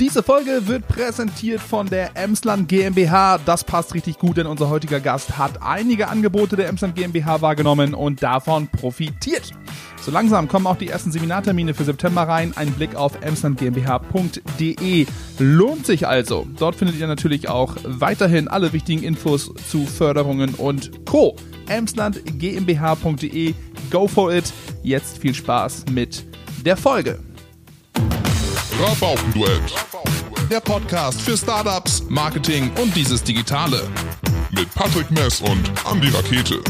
Diese Folge wird präsentiert von der Emsland GmbH. Das passt richtig gut, denn unser heutiger Gast hat einige Angebote der Emsland GmbH wahrgenommen und davon profitiert. So langsam kommen auch die ersten Seminartermine für September rein. Ein Blick auf emslandgmbh.de lohnt sich also. Dort findet ihr natürlich auch weiterhin alle wichtigen Infos zu Förderungen und Co. emslandgmbh.de. Go for it. Jetzt viel Spaß mit der Folge. Rabaukenduett. Der Podcast für Startups, Marketing und dieses Digitale. Mit Patrick Mess und Andy Rakete.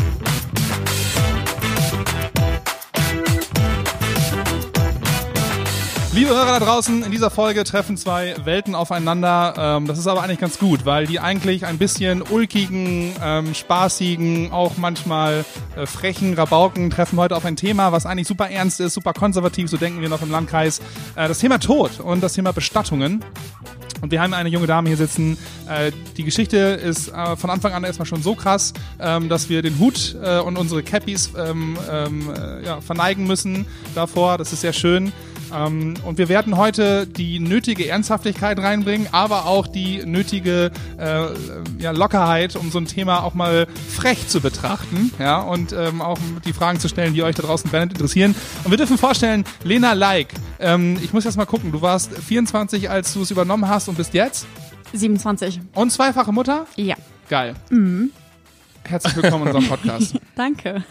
Liebe Hörer da draußen, in dieser Folge treffen zwei Welten aufeinander. Ähm, das ist aber eigentlich ganz gut, weil die eigentlich ein bisschen ulkigen, ähm, spaßigen, auch manchmal äh, frechen Rabauken treffen heute auf ein Thema, was eigentlich super ernst ist, super konservativ, so denken wir noch im Landkreis. Äh, das Thema Tod und das Thema Bestattungen. Und wir haben eine junge Dame hier sitzen. Äh, die Geschichte ist von Anfang an erstmal schon so krass, ähm, dass wir den Hut und unsere Cappies verneigen müssen davor. Das ist sehr schön. Ähm, und wir werden heute die nötige Ernsthaftigkeit reinbringen, aber auch die nötige äh, ja, Lockerheit, um so ein Thema auch mal frech zu betrachten. Ja, und ähm, auch die Fragen zu stellen, die euch da draußen brennend interessieren. Und wir dürfen vorstellen, Lena Like. Ähm, ich muss jetzt mal gucken, du warst 24, als du es übernommen hast und bist jetzt? 27. Und zweifache Mutter? Ja. Geil. Herzlich willkommen in unserem Podcast. Danke.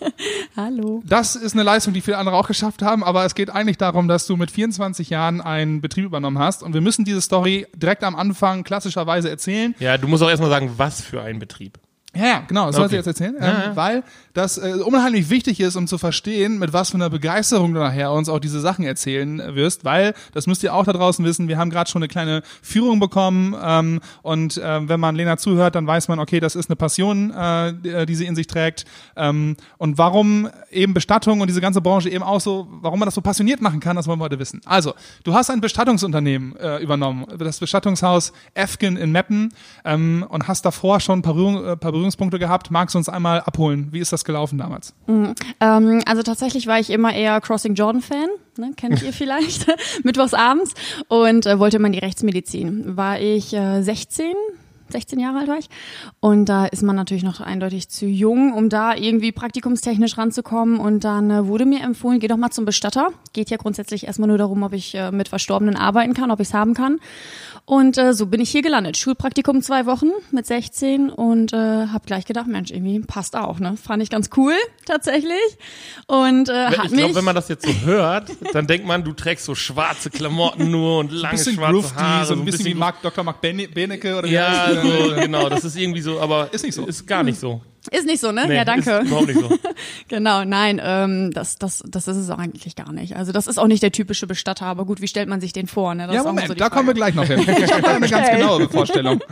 Hallo. Das ist eine Leistung, die viele andere auch geschafft haben, aber es geht eigentlich darum, dass du mit 24 Jahren einen Betrieb übernommen hast und wir müssen diese Story direkt am Anfang klassischerweise erzählen. Ja, du musst auch erstmal sagen, was für ein Betrieb. Ja, ja, genau, das sollte ich Okay. jetzt erzählen, Ja, ähm, ja. weil das äh, unheimlich wichtig ist, um zu verstehen, mit was für einer Begeisterung du nachher uns auch diese Sachen erzählen wirst, weil, das müsst ihr auch da draußen wissen, wir haben gerade schon eine kleine Führung bekommen ähm, und ähm, wenn man Lena zuhört, dann weiß man, okay, das ist eine Passion, äh, die, die sie in sich trägt ähm, und warum eben Bestattung und diese ganze Branche eben auch so, warum man das so passioniert machen kann, das wollen wir heute wissen. Also, du hast ein Bestattungsunternehmen äh, übernommen, das Bestattungshaus Efgen in Meppen ähm, und hast davor schon ein paar, Berührung, äh, paar Berührungspunkte gehabt. Magst du uns einmal abholen? Wie ist das gelaufen damals? Ähm, also tatsächlich war ich immer eher Crossing Jordan Fan, ne, kennt ihr vielleicht, mittwochs abends und äh, wollte immer in die Rechtsmedizin. War ich äh, 16, 16 Jahre alt war ich und da ist man natürlich noch eindeutig zu jung, um da irgendwie praktikumstechnisch ranzukommen und dann äh, wurde mir empfohlen, geh doch mal zum Bestatter. Geht ja grundsätzlich erstmal nur darum, ob ich äh, mit Verstorbenen arbeiten kann, ob ich es haben kann. Und äh, so bin ich hier gelandet. Schulpraktikum zwei Wochen mit 16 und äh, habe gleich gedacht, Mensch, irgendwie passt auch, ne? Fand ich ganz cool tatsächlich. Und äh, hat Ich glaube, wenn man das jetzt so hört, dann denkt man, du trägst so schwarze Klamotten nur und lange bisschen schwarze Haare. so ein bisschen wie groovy. Mark, Dr. Mark Bene- Benecke oder wie Ja? So, genau, das ist irgendwie so, aber Ist nicht so. Ist gar nicht so. Ist nicht so, ne? Nee, ja, danke. Ist überhaupt nicht so. Genau, nein, ähm, das, das, das ist es auch eigentlich gar nicht. Also das ist auch nicht der typische Bestatter, aber gut, wie stellt man sich den vor? Ne? Das Ja, ist Moment, so da kommen wir gleich noch hin. Ich habe da eine ganz Okay. genaue Vorstellung.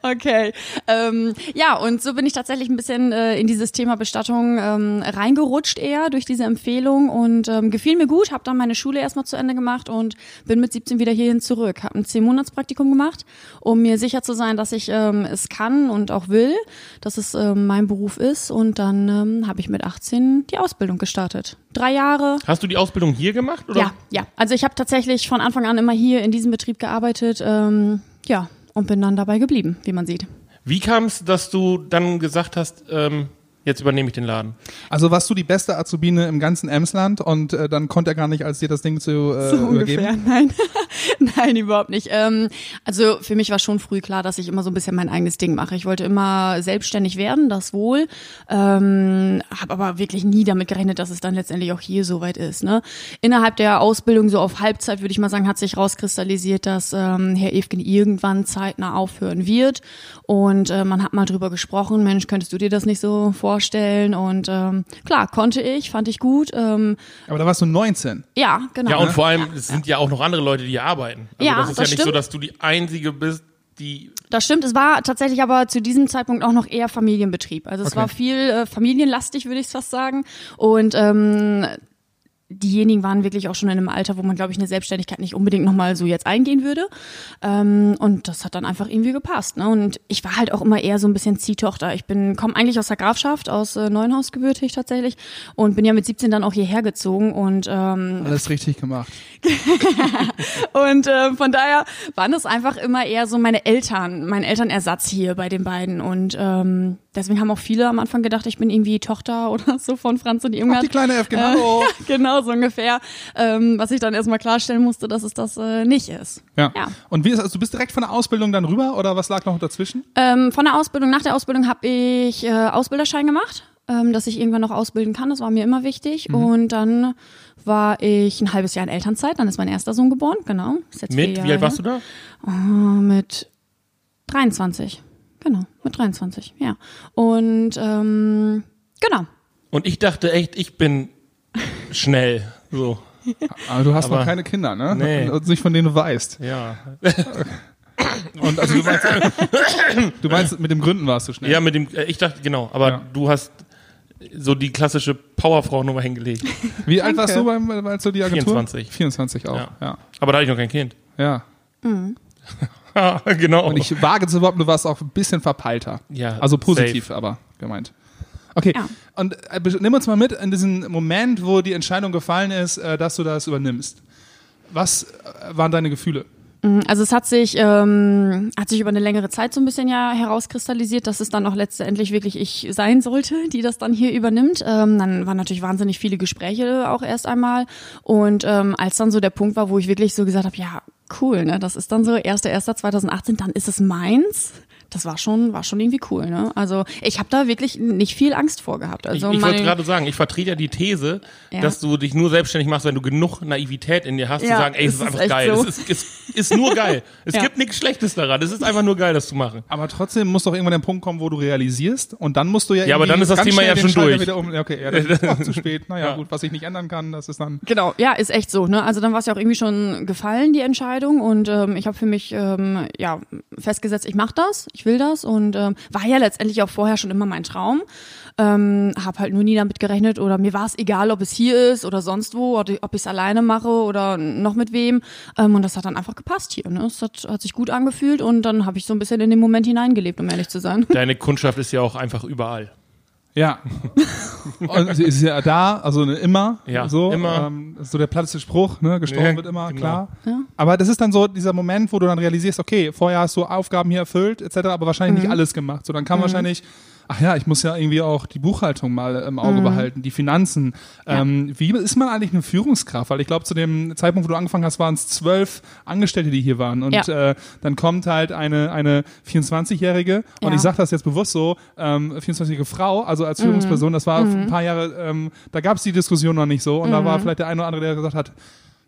Okay. Ähm, ja, und so bin ich tatsächlich ein bisschen äh, in dieses Thema Bestattung ähm, reingerutscht eher durch diese Empfehlung und ähm, gefiel mir gut, habe dann meine Schule erstmal zu Ende gemacht und bin mit 17 wieder hierhin zurück. Habe ein 10-Monats-Praktikum gemacht, um mir sicher zu sein, dass ich ähm, es kann und auch will, dass es ähm, mein Beruf ist und dann ähm, habe ich mit 18 die Ausbildung gestartet. Drei Jahre, Hast du die Ausbildung hier gemacht? Oder? ja, ja. Also ich habe tatsächlich von Anfang an immer hier in diesem Betrieb gearbeitet, ähm, ja, und bin dann dabei geblieben, wie man sieht. Wie kam es, dass du dann gesagt hast, ähm, jetzt übernehme ich den Laden? Also warst du die beste Azubine im ganzen Emsland und äh, dann konnte er gar nicht, als dir das Ding zu äh, übergeben? Nein, nein, überhaupt nicht. Ähm, also für mich war schon früh klar, dass ich immer so ein bisschen mein eigenes Ding mache. Ich wollte immer selbstständig werden, das wohl, ähm, habe aber wirklich nie damit gerechnet, dass es dann letztendlich auch hier so weit ist. Ne? Innerhalb der Ausbildung, so auf Halbzeit, würde ich mal sagen, hat sich rauskristallisiert, dass ähm, Herr Evgen irgendwann zeitnah aufhören wird. Und äh, man hat mal drüber gesprochen, Mensch, könntest du dir das nicht so vorstellen? Und ähm, klar, konnte ich, fand ich gut. Ähm, Aber da warst du 19. ja, genau. Ja, und vor allem, es sind ja auch noch andere Leute, die hier arbeiten. Also Ja, das ist das ja nicht so, stimmt. dass du die Einzige bist, die Das stimmt, es war tatsächlich aber zu diesem Zeitpunkt auch noch eher Familienbetrieb. Also es Okay. war viel äh, familienlastig, würde ich fast sagen. Und ähm, diejenigen waren wirklich auch schon in einem Alter, wo man, glaube ich, eine Selbstständigkeit nicht unbedingt nochmal so jetzt eingehen würde. Ähm, und das hat dann einfach irgendwie gepasst. Ne? Und ich war halt auch immer eher so ein bisschen Ziehtochter. Ich bin komme eigentlich aus der Grafschaft, aus äh, Neuenhaus gebürtig tatsächlich und bin ja mit 17 dann auch hierher gezogen und ähm, Alles richtig gemacht. und äh, von daher waren das einfach immer eher so meine Eltern, mein Elternersatz hier bei den beiden. Und ähm, deswegen haben auch viele am Anfang gedacht, ich bin irgendwie Tochter oder so von Franz und Irmgard. Ach, die kleine F, genau. Äh, genau, so ungefähr. Ähm, was ich dann erstmal klarstellen musste, dass es das äh, nicht ist. Ja. Ja. Und wie ist, also du bist direkt von der Ausbildung dann rüber oder was lag noch dazwischen? Ähm, von der Ausbildung, nach der Ausbildung habe ich äh, Ausbilderschein gemacht, ähm, dass ich irgendwann noch ausbilden kann. Das war mir immer wichtig. Und dann war ich ein halbes Jahr in Elternzeit. Dann ist mein erster Sohn geboren, genau. Mit, wie alt warst du da? Oh, mit 23. Genau, mit 23, ja. Und ähm, genau. Und ich dachte echt, ich bin schnell. So, Aber du hast Aber- noch keine Kinder, ne? Nee. Und nicht von denen du weißt. ja. Und also du meinst, du meinst, mit dem Gründen warst du schnell. Ja, mit dem, äh, ich dachte, genau, aber Ja. du hast so die klassische Powerfrau-Nummer hingelegt. Wie alt warst du beim, als du die Agentur? 24. 24 auch, ja. Ja. Aber da hatte ich noch kein Kind. ja. genau. Und ich wage zu behaupten, du warst auch ein bisschen verpeilter. Ja, Also positiv, aber gemeint. Okay, Ja. und äh, nimm uns mal mit in diesen Moment, wo die Entscheidung gefallen ist, äh, dass du das übernimmst. Was äh, waren deine Gefühle? Also es hat sich, ähm, hat sich über eine längere Zeit so ein bisschen ja herauskristallisiert, dass es dann auch letztendlich wirklich ich sein sollte, die das dann hier übernimmt. Ähm, dann waren natürlich wahnsinnig viele Gespräche auch erst einmal. Und ähm, als dann so der Punkt war, wo ich wirklich so gesagt habe, ja, cool, ne, das ist dann so 1.1.2018, dann ist es meins. Das war schon, war schon irgendwie cool, ne? Also ich habe da wirklich nicht viel Angst vor gehabt. ich Also ich wollte meine- gerade sagen, ich vertrete ja die These, Ja. dass du dich nur selbstständig machst, wenn du genug Naivität in dir hast, zu Ja, sagen, ey, es ist ist einfach geil. so. Es ist, ist, ist nur geil. Es Ja. gibt nichts Schlechtes daran. Es ist einfach nur geil, das zu machen. Aber trotzdem muss doch irgendwann der Punkt kommen, wo du realisierst und dann musst du ja Ja, aber dann ist das Thema ja schon Schalter durch. Um, okay, ja, das ist auch zu spät. Naja, Ja. gut, was ich nicht ändern kann, das ist dann. Genau, ja, ist echt so. Ne? Also dann war es ja auch irgendwie schon gefallen, die Entscheidung. Und ähm, ich habe für mich ähm, ja festgesetzt, ich mache das, ich will das. Und ähm, war ja letztendlich auch vorher schon immer mein Traum. Ähm, habe halt nur nie damit gerechnet oder mir war es egal, ob es hier ist oder sonst wo, oder ob ich es alleine mache oder noch mit wem. Ähm, und das hat dann einfach gepasst hier. Ne? Es hat, hat sich gut angefühlt und dann habe ich so ein bisschen in den Moment hineingelebt, um ehrlich zu sein. Deine Kundschaft ist ja auch einfach überall. Ja. und sie ist ja da, also ne, immer. Ja, so, immer. Ähm, so der platteste Spruch, ne? Gestorben Ja, wird immer, genau. klar. Ja. Aber das ist dann so dieser Moment, wo du dann realisierst, okay, vorher hast du Aufgaben hier erfüllt, etc., aber wahrscheinlich nicht alles gemacht. So, dann kam wahrscheinlich, ach ja, ich muss ja irgendwie auch die Buchhaltung mal im Auge behalten, die Finanzen. Ähm, wie ist man eigentlich eine Führungskraft? Weil ich glaube, zu dem Zeitpunkt, wo du angefangen hast, waren es zwölf Angestellte, die hier waren. Und Ja. äh, dann kommt halt eine, eine 24-Jährige, und Ja. ich sage das jetzt bewusst so, ähm, 24-jährige Frau, also als Führungsperson, das war ein paar Jahre, ähm, da gab es die Diskussion noch nicht so. Und da war vielleicht der eine oder andere, der gesagt hat,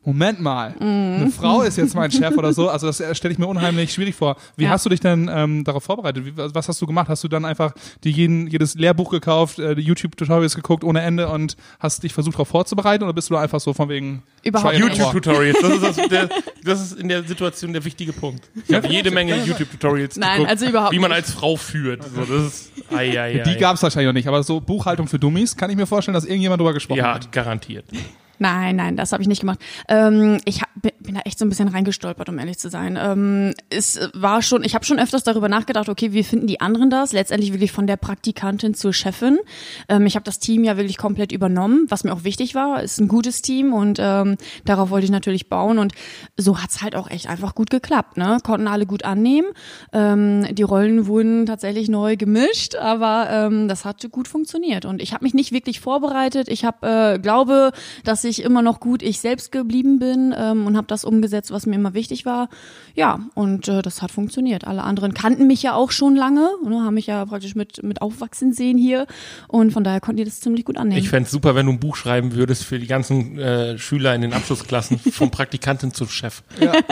Moment mal, eine Frau ist jetzt mein Chef oder so. Also das stelle ich mir unheimlich schwierig vor. Wie Ja. hast du dich denn ähm, darauf vorbereitet? Wie, was hast du gemacht? Hast du dann einfach dir jeden, jedes Lehrbuch gekauft, äh, die YouTube-Tutorials geguckt ohne Ende und hast dich versucht darauf vorzubereiten oder bist du da einfach so von wegen Überhaupt? YouTube-Tutorials, das ist, das, der, das ist in der Situation der wichtige Punkt. Ich habe jede Menge YouTube-Tutorials Nein, geguckt, also überhaupt wie man als Frau führt. So, das ist, ai, ai, ai. Die gab es wahrscheinlich noch nicht, aber so Buchhaltung für Dummies kann ich mir vorstellen, dass irgendjemand drüber gesprochen Ja, hat. garantiert. Nein, nein, das habe ich nicht gemacht. Ähm, ich hab, bin da echt so ein bisschen reingestolpert, um ehrlich zu sein. Ähm, es war schon, ich habe schon öfters darüber nachgedacht, okay, wie finden die anderen das? Letztendlich wirklich von der Praktikantin zur Chefin. Ähm, ich habe das Team ja wirklich komplett übernommen, was mir auch wichtig war. Ist ein gutes Team und ähm, darauf wollte ich natürlich bauen. Und so hat's halt auch echt einfach gut geklappt. Ne? Konnten alle gut annehmen. Ähm, die Rollen wurden tatsächlich neu gemischt, aber ähm, das hat gut funktioniert. Und ich habe mich nicht wirklich vorbereitet. Ich habe, äh, glaube, dass ich immer noch gut ich selbst geblieben bin ähm, und habe das umgesetzt, was mir immer wichtig war. Ja, und äh, das hat funktioniert. Alle anderen kannten mich ja auch schon lange, ne, haben mich ja praktisch mit, mit aufwachsen sehen hier. Und von daher konnten die das ziemlich gut annehmen. Ich fänd's super, wenn du ein Buch schreiben würdest für die ganzen äh, Schüler in den Abschlussklassen, vom Praktikantin zum Chef. Ja.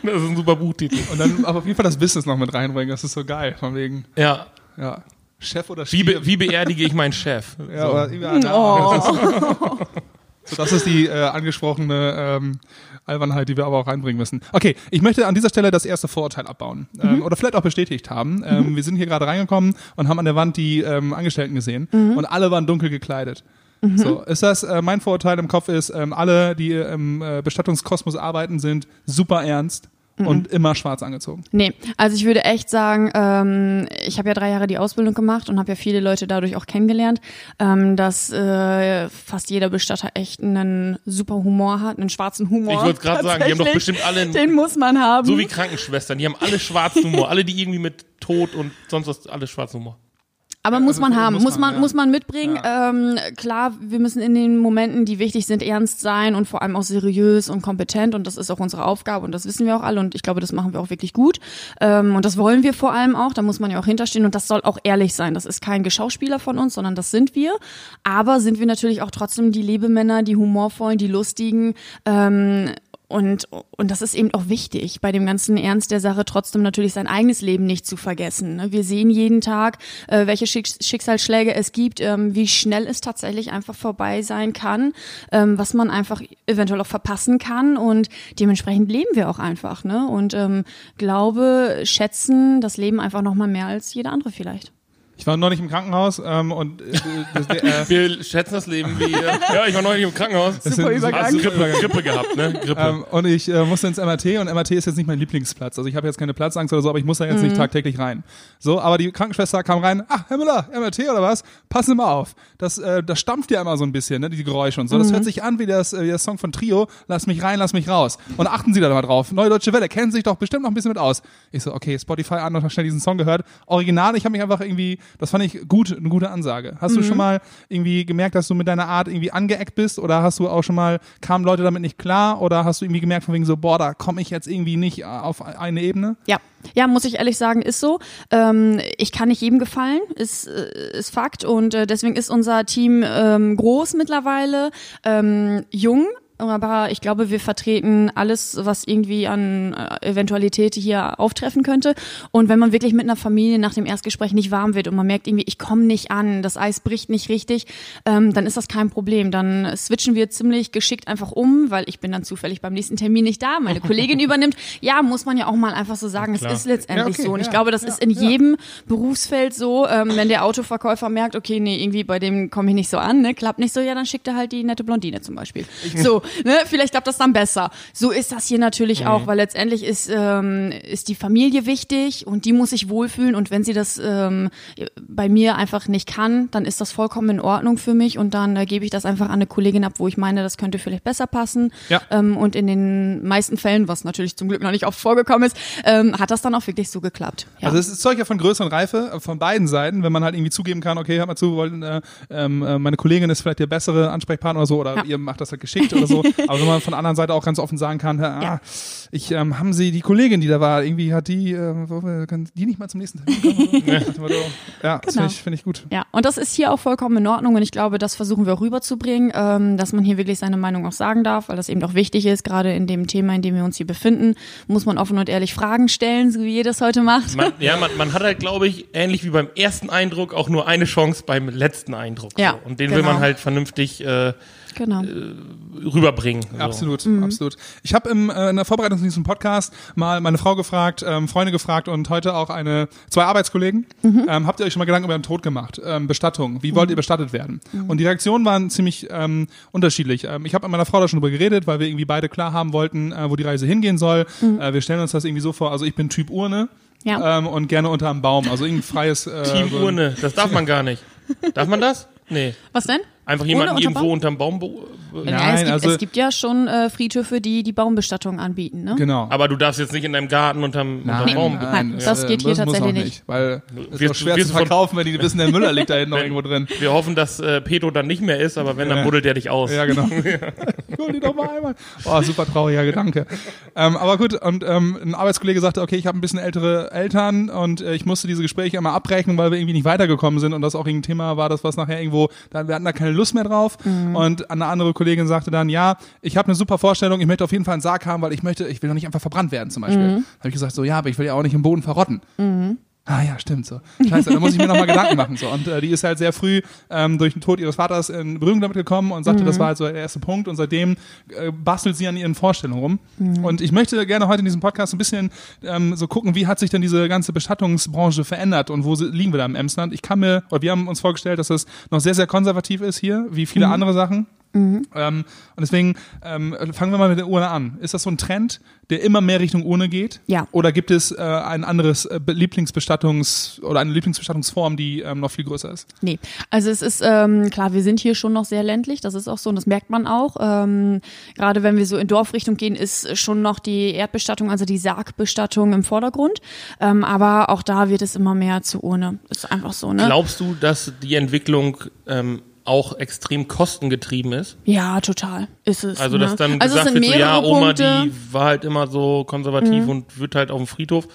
Das ist ein super Buchtitel. Und dann aber auf jeden Fall das Business noch mit reinbringen, das ist so geil. Von wegen, Ja. ja, Chef oder Wie, Stier. be, wie beerdige ich meinen Chef? Ja, so. oder, ja, Oh. So, das ist die äh, angesprochene ähm, Albernheit, die wir aber auch reinbringen müssen. Okay, ich möchte an dieser Stelle das erste Vorurteil abbauen. Ähm, oder vielleicht auch bestätigt haben. Ähm, Wir sind hier gerade reingekommen und haben an der Wand die ähm, Angestellten gesehen und alle waren dunkel gekleidet. So, ist das, äh, mein Vorurteil im Kopf ist, ähm, alle, die im äh, Bestattungskosmos arbeiten, sind super ernst und immer schwarz angezogen. Nee, also ich würde echt sagen, ähm, ich habe ja drei Jahre die Ausbildung gemacht und habe ja viele Leute dadurch auch kennengelernt, ähm, dass äh, fast jeder Bestatter echt einen super Humor hat, einen schwarzen Humor. Ich wollte gerade sagen, die haben doch bestimmt alle einen- Den muss man haben. So wie Krankenschwestern, die haben alle schwarzen Humor, alle die irgendwie mit Tod und sonst was, alle schwarzen Humor. Aber muss also man haben, man, muss man, ja. muss man mitbringen. Ähm, klar, wir müssen in den Momenten, die wichtig sind, ernst sein und vor allem auch seriös und kompetent. Und das ist auch unsere Aufgabe und das wissen wir auch alle. Und ich glaube, das machen wir auch wirklich gut. Ähm, und das wollen wir vor allem auch. Da muss man ja auch hinterstehen. Und das soll auch ehrlich sein. Das ist kein Geschauspieler von uns, sondern das sind wir. Aber sind wir natürlich auch trotzdem die Lebemänner, die humorvollen, die lustigen. Ähm, und, und das ist eben auch wichtig, bei dem ganzen Ernst der Sache trotzdem natürlich sein eigenes Leben nicht zu vergessen. ne? Wir sehen jeden Tag, äh, welche Schicks Schicksalsschläge es gibt, ähm, wie schnell es tatsächlich einfach vorbei sein kann, ähm, was man einfach eventuell auch verpassen kann und dementsprechend leben wir auch einfach. Ne? Und ähm, glaube, schätzen das Leben einfach noch mal mehr als jeder andere vielleicht. Ich war neulich im Krankenhaus ähm, und äh, das, der, äh, Wir schätzen das Leben wie, äh, ja, ich war neulich im Krankenhaus. das sind- Übergang. Hast Grippe, Grippe gehabt, ne? Grippe. Ähm, und ich äh, musste ins MRT und MRT ist jetzt nicht mein Lieblingsplatz. Also ich habe jetzt keine Platzangst oder so, aber ich muss da jetzt nicht tagtäglich rein. So, aber die Krankenschwester kam rein, ach, Herr Müller, MRT oder was? Passen Sie mal auf. Das, äh, das stampft ja immer so ein bisschen, ne, die Geräusche und so. Das hört sich an wie, das, äh, wie der Song von Trio, Lass mich rein, lass mich raus. Und achten Sie da mal drauf. Neue Deutsche Welle, kennen Sie sich doch bestimmt noch ein bisschen mit aus. Ich so, okay, Spotify an und hab schnell diesen Song gehört. Original, ich habe mich einfach irgendwie, das fand ich gut, eine gute Ansage. Hast du schon mal irgendwie gemerkt, dass du mit deiner Art irgendwie angeeckt bist oder hast du auch schon mal, kamen Leute damit nicht klar oder hast du irgendwie gemerkt von wegen so, boah, da komme ich jetzt irgendwie nicht äh, auf eine Ebene? Ja, ja, muss ich ehrlich sagen, ist so. Ähm, ich kann nicht jedem gefallen, ist, äh, ist Fakt. Und äh, deswegen ist unser Team ähm, groß mittlerweile, ähm, jung. Aber ich glaube, wir vertreten alles, was irgendwie an äh, Eventualität hier auftreffen könnte. Und wenn man wirklich mit einer Familie nach dem Erstgespräch nicht warm wird und man merkt irgendwie, ich komme nicht an, das Eis bricht nicht richtig, ähm, dann ist das kein Problem. Dann switchen wir ziemlich geschickt einfach um, weil ich bin dann zufällig beim nächsten Termin nicht da, meine Kollegin übernimmt. Ja, muss man ja auch mal einfach so sagen, es ist letztendlich Ja, okay, so. Und ich ja, glaube, das ja, ist in jedem Berufsfeld so, ähm, wenn der Autoverkäufer merkt, okay, nee, irgendwie bei dem komme ich nicht so an, ne, klappt nicht so, ja, dann schickt er halt die nette Blondine zum Beispiel. So, ne, vielleicht klappt das dann besser. So ist das hier natürlich auch, weil letztendlich ist, ähm, ist die Familie wichtig und die muss sich wohlfühlen und wenn sie das ähm, bei mir einfach nicht kann, dann ist das vollkommen in Ordnung für mich und dann äh, gebe ich das einfach an eine Kollegin ab, wo ich meine, das könnte vielleicht besser passen. Ja. Ähm, und in den meisten Fällen, was natürlich zum Glück noch nicht oft vorgekommen ist, ähm, hat das dann auch wirklich so geklappt. Ja. Also es ist Zeug ja von Größe und Reife äh, von beiden Seiten, wenn man halt irgendwie zugeben kann, okay, hört mal zu, wir wollten, äh, ähm, äh, meine Kollegin ist vielleicht der bessere Ansprechpartner oder so, oder Ja. ihr macht das halt geschickt oder so. Aber wenn man von der anderen Seite auch ganz offen sagen kann, ah, Ja. ich ähm, haben Sie die Kollegin, die da war, irgendwie hat die, äh, wo die nicht mal zum nächsten Termin kommen? Ja, das Genau. finde ich, find ich gut. Ja, und das ist hier auch vollkommen in Ordnung und ich glaube, das versuchen wir auch rüberzubringen, ähm, dass man hier wirklich seine Meinung auch sagen darf, weil das eben auch wichtig ist, gerade in dem Thema, in dem wir uns hier befinden, muss man offen und ehrlich Fragen stellen, so wie ihr das heute macht. Man, ja, man, man hat halt, glaube ich, ähnlich wie beim ersten Eindruck auch nur eine Chance beim letzten Eindruck. Ja, so. Und den will genau. man halt vernünftig äh, Genau. Rüberbringen. So. Absolut, Mhm. absolut. Ich habe im, äh, in der Vorbereitung zu diesem Podcast mal meine Frau gefragt, ähm, Freunde gefragt und heute auch eine zwei Arbeitskollegen. Mhm. Ähm, habt ihr euch schon mal Gedanken über den Tod gemacht? Ähm, Bestattung. Wie wollt ihr bestattet werden? Mhm. Und die Reaktionen waren ziemlich ähm, unterschiedlich. Ähm, ich habe mit meiner Frau da schon drüber geredet, weil wir irgendwie beide klar haben wollten, äh, wo die Reise hingehen soll. Äh, wir stellen uns das irgendwie so vor. Also ich bin Typ Urne. Mhm. Ja. Ähm, und gerne unter einem Baum, also irgendein freies äh, Team so- Urne, das darf man gar nicht. Darf man das? Nee. Was denn? Einfach jemanden unterm irgendwo Baum? unterm Baum. Nein, ja, es, gibt, also- es gibt ja schon äh, Friedhöfe, die die Baumbestattung anbieten, ne? Genau. Aber du darfst jetzt nicht in deinem Garten unterm, unterm Baum. nein, das geht hier tatsächlich auch nicht. Weil es Wir- ist auch schwer zu verkaufen, wenn die wissen, der Müller liegt da hinten noch irgendwo drin. Wir hoffen, dass äh, Pedro dann nicht mehr ist, aber wenn, dann buddelt er dich aus. Ja, genau. Ich hol die doch mal einmal. Oh, super trauriger Gedanke. Ähm, aber gut, und ähm, ein Arbeitskollege sagte, okay, ich habe ein bisschen ältere Eltern und äh, ich musste diese Gespräche immer abbrechen, weil wir irgendwie nicht weitergekommen sind und das auch ein Thema war, das was nachher irgendwo, da, wir hatten da keine Lust mehr drauf. Und eine andere Kollegin sagte dann, ja, ich habe eine super Vorstellung, ich möchte auf jeden Fall einen Sarg haben, weil ich möchte, ich will doch nicht einfach verbrannt werden zum Beispiel. Da habe ich gesagt, so ja, aber ich will ja auch nicht im Boden verrotten. Ah ja, stimmt so. Scheiße, da muss ich mir nochmal Gedanken machen. So. Und äh, die ist halt sehr früh ähm, durch den Tod ihres Vaters in Berührung damit gekommen und sagte, das war halt so der erste Punkt. Und seitdem äh, bastelt sie an ihren Vorstellungen rum. Und ich möchte gerne heute in diesem Podcast ein bisschen ähm, so gucken, wie hat sich denn diese ganze Bestattungsbranche verändert und wo liegen wir da im Emsland? Ich kann mir, oder wir haben uns vorgestellt, dass es noch sehr, sehr konservativ ist hier, wie viele andere Sachen. Ähm, und deswegen ähm, fangen wir mal mit der Urne an. Ist das so ein Trend, der immer mehr Richtung Urne geht? Ja. Oder gibt es äh, ein anderes äh, Be- Lieblingsbestattungs- oder eine Lieblingsbestattungsform, die ähm, noch viel größer ist? Nee, also es ist ähm, klar, wir sind hier schon noch sehr ländlich, das ist auch so und das merkt man auch. Ähm, Gerade wenn wir so in Dorfrichtung gehen, ist schon noch die Erdbestattung, also die Sargbestattung im Vordergrund. Ähm, aber auch da wird es immer mehr zur Urne. Ist einfach so, ne? Glaubst du, dass die Entwicklung ähm, auch extrem kostengetrieben ist? ja, total. Ist es. Also, ne? dass dann es gesagt wird, so, ja, Oma, Punkte. Mhm. die war halt immer so konservativ und wird halt auf dem Friedhof.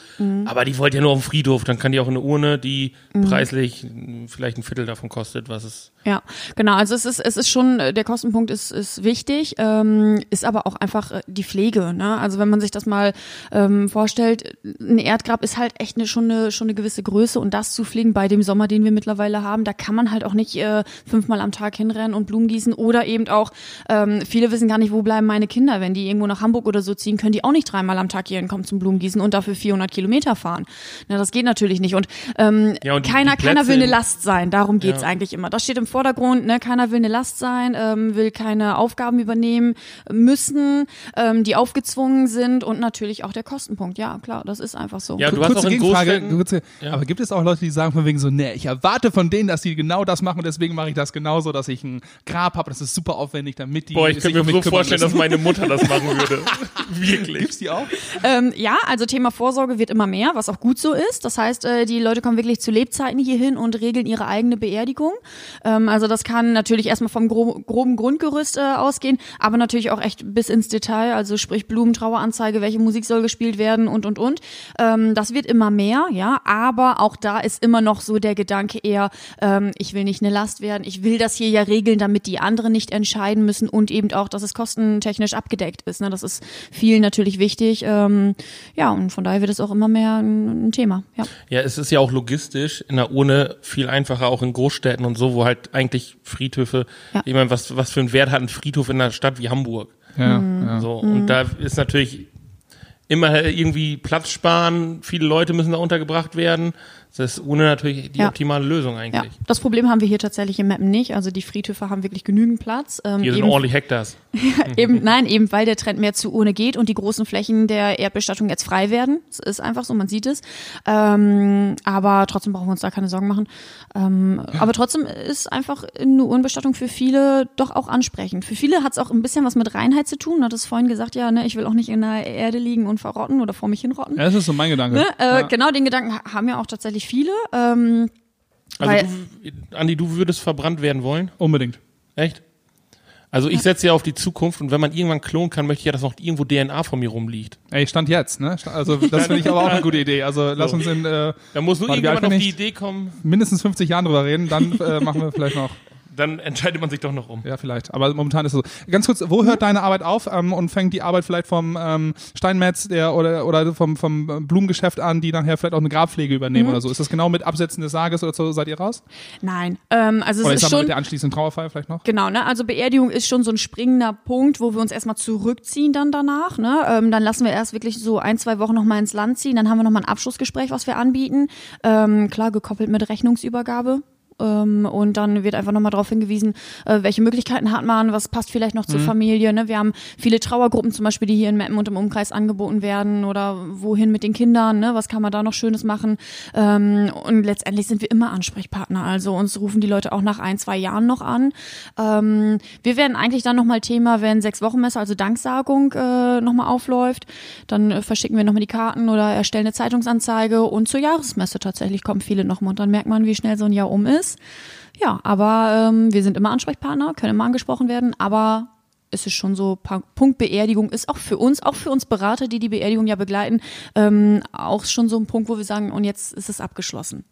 Aber die wollte ja nur auf dem Friedhof. Dann kann die auch in eine Urne, die Mhm. preislich vielleicht ein Viertel davon kostet, was es Ja, genau. Also es ist, es ist schon, äh, der Kostenpunkt ist, ist wichtig, ähm, ist aber auch einfach äh, die Pflege. Ne? Also wenn man sich das mal ähm, vorstellt, ein Erdgrab ist halt echt eine, schon, eine, schon eine gewisse Größe und das zu pflegen bei dem Sommer, den wir mittlerweile haben, da kann man halt auch nicht äh, fünfmal am Tag hinrennen und Blumen gießen oder eben auch, ähm, viele wissen gar nicht, wo bleiben meine Kinder, wenn die irgendwo nach Hamburg oder so ziehen, können die auch nicht dreimal am Tag hier hinkommen zum Blumengießen und dafür 400 Kilometer fahren. Na, das geht natürlich nicht und, ähm, Ja, und keiner, keiner will eine in- Last sein, darum geht's Ja. eigentlich immer. Das steht im Vordergrund, ne? keiner will eine Last sein, ähm, will keine Aufgaben übernehmen müssen, ähm, die aufgezwungen sind und natürlich auch der Kostenpunkt. Ja, klar, das ist einfach so. Ja, du hast auch Großstädten- kurze, Ja. aber gibt es auch Leute, die sagen von wegen so, nee, ich erwarte von denen, dass die genau das machen, deswegen mache ich das genauso, dass ich ein Grab habe, das ist super aufwendig, damit die Boah, ich sich könnte um mir mich so vorstellen, dass müssen. meine Mutter das machen würde. Wirklich. Gibt's die auch? Ähm, ja, also Thema Vorsorge wird immer mehr, was auch gut so ist. Das heißt, äh, die Leute kommen wirklich zu Lebzeiten hier hin und regeln ihre eigene Beerdigung. Ähm, also das kann natürlich erstmal vom gro groben Grundgerüst äh, ausgehen, aber natürlich auch echt bis ins Detail, also sprich Blumen, Traueranzeige, welche Musik soll gespielt werden und und und. Ähm, das wird immer mehr, ja, aber auch da ist immer noch so der Gedanke eher, ähm, ich will nicht eine Last werden, ich will das hier ja regeln, damit die anderen nicht entscheiden müssen und eben auch, dass es kostentechnisch abgedeckt ist. Ne? Das ist vielen natürlich wichtig. Ähm, ja, und von daher wird es auch immer mehr ein, ein Thema. Ja. Ja, es ist ja auch logistisch in der Urne viel einfacher, auch in Großstädten und so, wo halt eigentlich Friedhöfe, Ja. ich meine, was, was für einen Wert hat ein Friedhof in einer Stadt wie Hamburg? Ja, Mhm. ja. So, und da ist natürlich immer irgendwie Platz sparen, viele Leute müssen da untergebracht werden. Das ist ohne natürlich die Ja. optimale Lösung ja, eigentlich. das Problem haben wir hier tatsächlich im Mappen nicht. Also die Friedhöfe haben wirklich genügend Platz. Ähm, Hier sind eben, ordentlich Hektars. eben, nein, eben weil der Trend mehr zu Urne geht und die großen Flächen der Erdbestattung jetzt frei werden. Das ist einfach so, man sieht es. Ähm, aber trotzdem brauchen wir uns da keine Sorgen machen. Ähm, Aber trotzdem ist einfach eine Urnenbestattung für viele doch auch ansprechend. Für viele hat es auch ein bisschen was mit Reinheit zu tun. Hat es vorhin gesagt, ja, ne, ich will auch nicht in der Erde liegen und verrotten oder vor mich hinrotten. Ja, das ist so mein Gedanke. Ne? Äh, ja. Genau, den Gedanken ha- haben ja auch tatsächlich viele. Ähm, Also du, Andi, du würdest verbrannt werden wollen? Unbedingt. Echt? Also ich setze ja auf die Zukunft und wenn man irgendwann klonen kann, möchte ich ja, dass noch irgendwo DNA von mir rumliegt. Ey, stand jetzt, ne? Also das finde ich aber auch eine gute Idee. Also lass uns in äh, Da muss nur irgendjemand auf die? Idee kommen, mindestens 50 Jahren drüber reden, dann äh, machen wir vielleicht noch. Dann entscheidet man sich doch noch um. Ja, vielleicht. Aber momentan ist es so. Ganz kurz, wo hört deine Arbeit auf ähm, und fängt die Arbeit vielleicht vom ähm, Steinmetz der, oder, oder vom, vom Blumengeschäft an, die nachher vielleicht auch eine Grabpflege übernehmen oder so? Ist das genau mit Absetzen des Sarges oder so? Seid ihr raus? nein, ähm, also Oder es ich ist schon mit der anschließenden Trauerfeier vielleicht noch? Genau, ne? Also Beerdigung ist schon so ein springender Punkt, wo wir uns erstmal zurückziehen dann danach. Ne? Ähm, dann lassen wir erst wirklich so ein, zwei Wochen nochmal ins Land ziehen. Dann haben wir nochmal ein Abschlussgespräch, was wir anbieten. Ähm, klar, gekoppelt mit Rechnungsübergabe. Ähm, und dann wird einfach nochmal darauf hingewiesen, äh, welche Möglichkeiten hat man, was passt vielleicht noch zur Familie. Ne? Wir haben viele Trauergruppen zum Beispiel, die hier in Meppen und im Umkreis angeboten werden oder wohin mit den Kindern, ne? was kann man da noch Schönes machen. Ähm, und letztendlich sind wir immer Ansprechpartner. Also uns rufen die Leute auch nach ein, zwei Jahren noch an. Ähm, wir werden eigentlich dann nochmal Thema, wenn sechs Wochen Messe, also Danksagung, äh, nochmal aufläuft. Dann äh, verschicken wir nochmal die Karten oder erstellen eine Zeitungsanzeige und zur Jahresmesse tatsächlich kommen viele nochmal und dann merkt man, wie schnell so ein Jahr um ist. Ja, aber ähm, wir sind immer Ansprechpartner, können immer angesprochen werden, aber es ist schon so, Punkt Beerdigung ist auch für uns, auch für uns Berater, die die Beerdigung ja begleiten, ähm, auch schon so ein Punkt, wo wir sagen, und jetzt ist es abgeschlossen.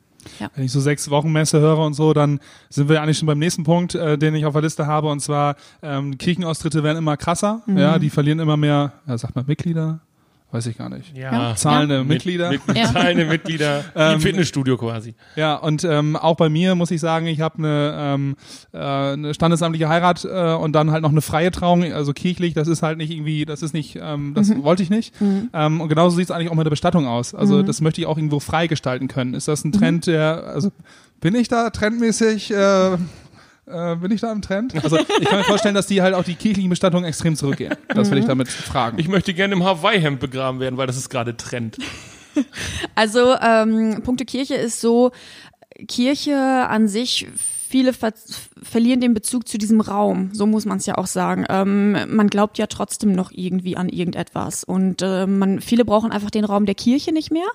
Wenn ich so sechs Wochen Messe höre und so, dann sind wir eigentlich schon beim nächsten Punkt, äh, den ich auf der Liste habe, und zwar ähm, Kirchenaustritte werden immer krasser. Ja, die verlieren immer mehr, ja, sagt man Mitglieder. Weiß ich gar nicht. Ja. Zahlende Mit- Mitglieder. Mit, mit Ja. zahlende Mitglieder. Im Fitnessstudio quasi. Ja, und ähm, auch bei mir muss ich sagen, ich habe eine, ähm, äh, eine standesamtliche Heirat äh, und dann halt noch eine freie Trauung, also kirchlich, das ist halt nicht irgendwie, das ist nicht, ähm, das wollte ich nicht. Ähm, und genauso sieht es eigentlich auch mit der Bestattung aus. Also das möchte ich auch irgendwo frei gestalten können. Ist das ein Trend, der, also bin ich da trendmäßig, äh, äh, bin ich da im Trend? Also ich kann mir vorstellen, dass die halt auch die kirchlichen Bestattungen extrem zurückgehen. Das will ich damit fragen. Ich möchte gerne im Hawaii-Hemd begraben werden, weil das ist gerade Trend. Also ähm, Punkte Kirche ist so, Kirche an sich, viele ver verlieren den Bezug zu diesem Raum, so muss man es ja auch sagen. Ähm, man glaubt ja trotzdem noch irgendwie an irgendetwas und äh, man, viele brauchen einfach den Raum der Kirche nicht mehr.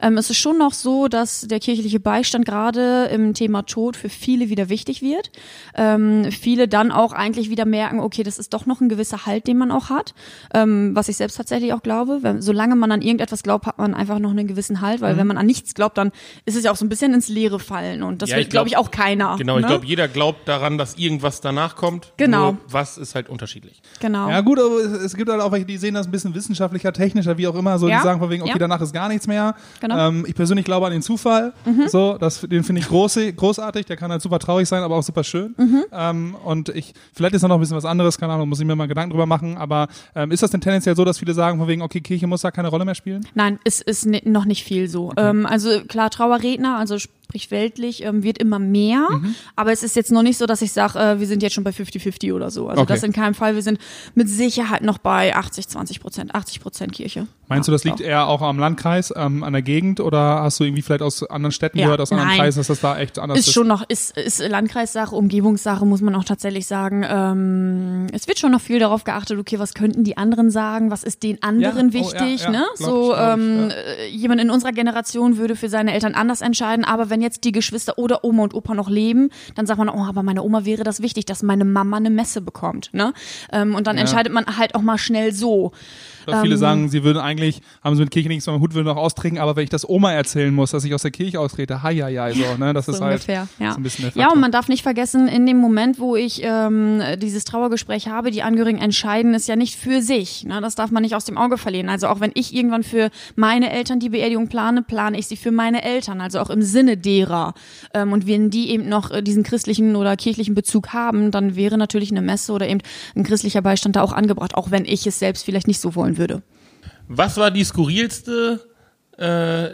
Ähm, es ist schon noch so, dass der kirchliche Beistand gerade im Thema Tod für viele wieder wichtig wird. Ähm, viele dann auch eigentlich wieder merken, okay, das ist doch noch ein gewisser Halt, den man auch hat, ähm, was ich selbst tatsächlich auch glaube. Wenn, solange man an irgendetwas glaubt, hat man einfach noch einen gewissen Halt, weil wenn man an nichts glaubt, dann ist es ja auch so ein bisschen ins Leere fallen und das Ja, will, ich glaub- glaube ich, auch keiner. Genau, ich ne? glaube, jeder glaubt daran, dass irgendwas danach kommt. Genau. Nur was ist halt unterschiedlich. Genau. Ja gut, aber es, es gibt halt auch welche, die sehen das ein bisschen wissenschaftlicher, technischer, wie auch immer, so Ja. die sagen von wegen, okay, Ja. danach ist gar nichts mehr. Genau. Mhm. Ähm, ich persönlich glaube an den Zufall, so, das, den finde ich große, großartig, der kann halt super traurig sein, aber auch super schön. Mhm. Ähm, und ich, vielleicht ist da noch ein bisschen was anderes, keine Ahnung, muss ich mir mal Gedanken drüber machen, aber ähm, ist das denn tendenziell so, dass viele sagen von wegen, okay, Kirche muss da keine Rolle mehr spielen? Nein, es ist ni- noch nicht viel so. Ähm, also klar, Trauerredner, also sprich weltlich, ähm, wird immer mehr, Mhm. aber es ist jetzt noch nicht so, dass ich sage, äh, wir sind jetzt schon bei 50-50 oder so. Also Okay. das in keinem Fall. Wir sind mit Sicherheit noch bei 80, 20 Prozent, 80 Prozent Kirche. Meinst Ja, du, das liegt doch. eher auch am Landkreis, ähm, an der Gegend oder hast du irgendwie vielleicht aus anderen Städten Ja, gehört, aus anderen nein. Kreisen, dass das da echt anders ist? Ist schon noch, ist, ist Landkreissache, Umgebungssache, muss man auch tatsächlich sagen. Ähm, es wird schon noch viel darauf geachtet, okay, was könnten die anderen sagen, was ist den anderen Ja, oh, wichtig, ja, ne? so, ich, ähm, äh, jemand in unserer Generation würde für seine Eltern anders entscheiden, aber wenn jetzt die Geschwister oder Oma und Opa noch leben, dann sagt man, oh, aber meiner Oma wäre das wichtig, dass meine Mama eine Messe bekommt, ne? Ähm, und dann Ja. entscheidet man halt auch mal schnell so. Oder viele Ähm, sagen, sie würden eigentlich, haben sie mit Kirche nichts, sondern Hut würden auch austreten, aber wenn ich das Oma erzählen muss, dass ich aus der Kirche austrete, hei, hei, hei, so, ne, das ist so halt ungefähr, ja. so ein bisschen der ja, und man darf nicht vergessen, in dem Moment, wo ich ähm, dieses Trauergespräch habe, die Angehörigen entscheiden es ja nicht für sich. Ne? Das darf man nicht aus dem Auge verlieren. Also auch wenn ich irgendwann für meine Eltern die Beerdigung plane, plane ich sie für meine Eltern, also auch im Sinne derer. Ähm, und wenn die eben noch äh, diesen christlichen oder kirchlichen Bezug haben, dann wäre natürlich eine Messe oder eben ein christlicher Beistand da auch angebracht, auch wenn ich es selbst vielleicht nicht so wollen würde. Was war die skurrilste äh,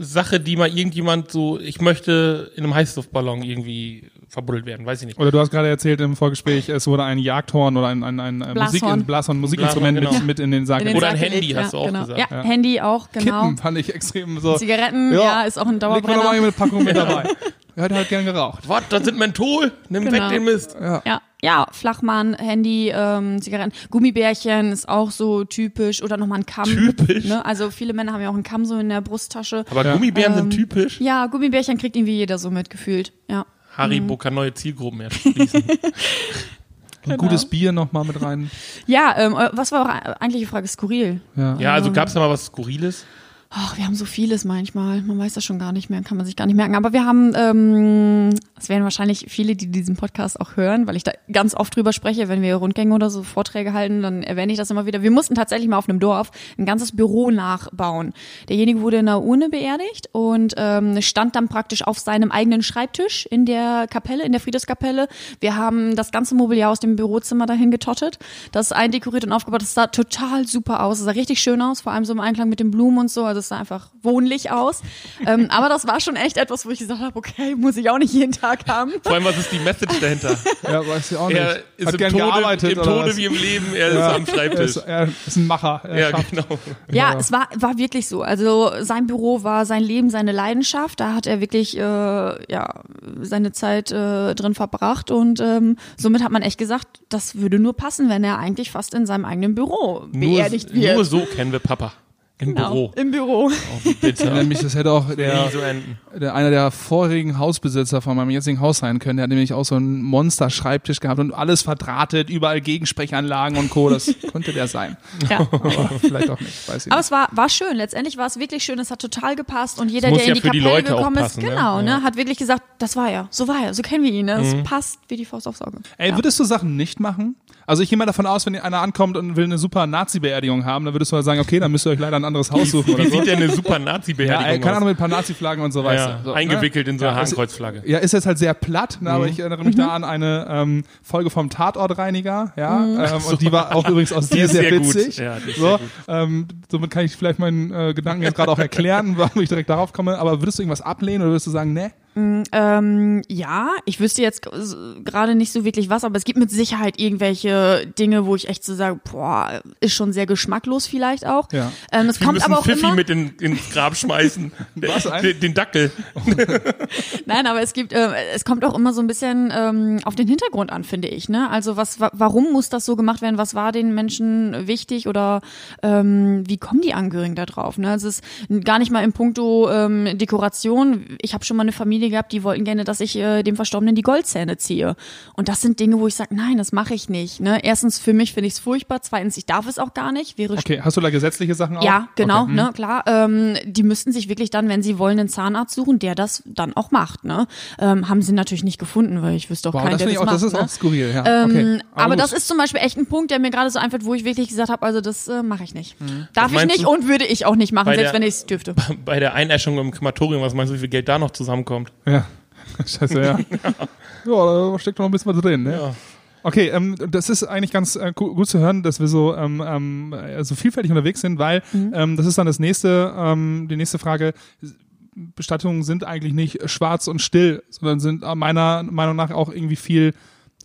Sache, die mal irgendjemand so, ich möchte in einem Heißluftballon irgendwie verbuddelt werden, weiß ich nicht. Oder du hast gerade erzählt im Vorgespräch, es wurde ein Jagdhorn oder ein, ein, ein Musik, Blashorn. Musikinstrument Blashorn, mit, mit in den Sarg. In den Oder ein Handy gelegt, hast du auch genau. gesagt. Ja, Ja. Handy auch, genau. Kippen fand ich extrem so. Zigaretten, ja, ist auch ein Dauerbrenner. mal eine Packung mit dabei. Er hat halt gern geraucht. Was, das sind Menthol? Nimm Genau. weg den Mist. Ja, ja, Flachmann, Handy, ähm, Zigaretten, Gummibärchen ist auch so typisch oder nochmal ein Kamm. Typisch? Ne? Also viele Männer haben ja auch einen Kamm so in der Brusttasche. Aber Ja. Gummibären Ähm, sind typisch. Ja, Gummibärchen kriegt irgendwie jeder so mitgefühlt. Ja. Haribo kann neue Zielgruppen erschließen. Ein gutes Bier noch mal mit rein. Ja, ähm, äh, was war auch eigentlich die Frage? Skurril. Ja. ja, also gab's da mal was Skurriles? Ach, wir haben so vieles manchmal. Man weiß das schon gar nicht mehr, kann man sich gar nicht merken. Aber wir haben, ähm, das werden wahrscheinlich viele, die diesen Podcast auch hören, weil ich da ganz oft drüber spreche, wenn wir Rundgänge oder so Vorträge halten, dann erwähne ich das immer wieder. Wir mussten tatsächlich mal auf einem Dorf ein ganzes Büro nachbauen. Derjenige wurde in einer Urne beerdigt und ähm, stand dann praktisch auf seinem eigenen Schreibtisch in der Kapelle, in der Friedenskapelle. Wir haben das ganze Mobiliar aus dem Bürozimmer dahin getottet, das eindekoriert und aufgebaut. Das sah total super aus. Das sah richtig schön aus, vor allem so im Einklang mit den Blumen und so. Also es sah einfach wohnlich aus. ähm, aber das war schon echt etwas, wo ich gesagt habe, okay, muss ich auch nicht jeden Tag haben. Vor allem, was ist die Message dahinter? ja, weiß ich auch nicht. Er ist hat im gern Tode, gearbeitet im Tode wie im Leben, er Ja. ist am Er Schreibtisch. ist, er ist ein Macher. Er Ja, schafft. genau. Ja, es war, war wirklich so. Also sein Büro war sein Leben, seine Leidenschaft. Da hat er wirklich äh, ja, seine Zeit äh, drin verbracht und ähm, somit hat man echt gesagt, das würde nur passen, wenn er eigentlich fast in seinem eigenen Büro Nur, beerdigt wird. nur so kennen wir Papa. Im Genau, Büro. Im Büro. Oh, wie bitter. Nämlich, das hätte auch der, Nie so enden. der, einer der vorigen Hausbesitzer von meinem jetzigen Haus sein können. Der hat nämlich auch so einen Monster-Schreibtisch gehabt und alles verdrahtet, überall Gegensprechanlagen und Co. Das könnte der sein. Ja. Aber vielleicht auch nicht, weiß ich Aber nicht. es war, war schön. Letztendlich war es wirklich schön. Es hat total gepasst. Und jeder, der ja in die die Kapelle Leute auch gekommen ist, passen, ne? genau, Ja. ne, hat wirklich gesagt, das war er. So war er. So kennen wir ihn. Ne? Es Mhm. passt wie die Faust aufs Auge. Ey, ja. würdest du Sachen nicht machen? Also ich gehe mal davon aus, wenn einer ankommt und will eine super Nazi-Beerdigung haben, dann würdest du halt sagen, okay, dann müsst ihr euch leider ein anderes Haus suchen oder Wie so. sieht denn eine super Ja, Nazi-Beerdigung ey, keine aus? Ahnung, mit ein paar Nazi-Flaggen und so weiter. ja, so, ne? eingewickelt in so eine Ja, ist- Hakenkreuzflagge. Ja, ist jetzt halt sehr platt, ne, Mhm. aber ich erinnere mich da an eine ähm, Folge vom Tatortreiniger, ja, ähm, und die war auch übrigens aus Die dir ist sehr, sehr gut. witzig. Ja, die ist so, sehr gut. Ähm, somit kann ich vielleicht meinen äh, Gedanken jetzt gerade auch erklären, warum ich direkt darauf komme. Aber würdest du irgendwas ablehnen oder würdest du sagen, ne? Ähm, ja, ich wüsste jetzt gerade nicht so wirklich was, aber es gibt mit Sicherheit irgendwelche Dinge, wo ich echt so sage, boah, ist schon sehr geschmacklos vielleicht auch. Ja. Ähm, es Wir kommt aber auch Pfiffi immer, mit in, ins Grab schmeißen. Was, den, den Dackel. Nein, aber es gibt, äh, es kommt auch immer so ein bisschen ähm, auf den Hintergrund an, finde ich. Ne? Also was, wa warum muss das so gemacht werden? Was war den Menschen wichtig oder ähm, wie kommen die Angehörigen da drauf? Ne? Also es ist gar nicht mal im Punkto ähm, Dekoration. Ich habe schon mal eine Familie gehabt, die wollten gerne, dass ich äh, dem Verstorbenen die Goldzähne ziehe. Und das sind Dinge, wo ich sage, nein, das mache ich nicht. Ne? Erstens für mich finde ich es furchtbar. Zweitens, ich darf es auch gar nicht. Wäre Okay, hast du da gesetzliche Sachen auch? ja, genau, Okay. hm. ne, klar. Ähm, die müssten sich wirklich dann, wenn sie wollen, einen Zahnarzt suchen, der das dann auch macht. Ne? Ähm, haben sie natürlich nicht gefunden, weil ich wüsste auch Wow, keinen, das der das auch, macht. das ist ne? auch skurril, ja. Ähm, okay. aber gut. das ist zum Beispiel echt ein Punkt, der mir gerade so einfällt, wo ich wirklich gesagt habe, also das äh, mache ich nicht. Hm. Darf ich nicht du? und würde ich auch nicht machen, Bei selbst der- wenn ich es dürfte. Bei der Einäschung im Krematorium, was meinst du, wie viel Geld da noch zusammenkommt? Ja, scheiße, ja. ja, da steckt noch ein bisschen was drin, ne? Ja. Okay, ähm, das ist eigentlich ganz äh, gu- gut zu hören, dass wir so, ähm, ähm, äh, so vielfältig unterwegs sind, weil Mhm. ähm, das ist dann das nächste, ähm, die nächste Frage. Bestattungen sind eigentlich nicht schwarz und still, sondern sind äh, meiner Meinung nach auch irgendwie viel,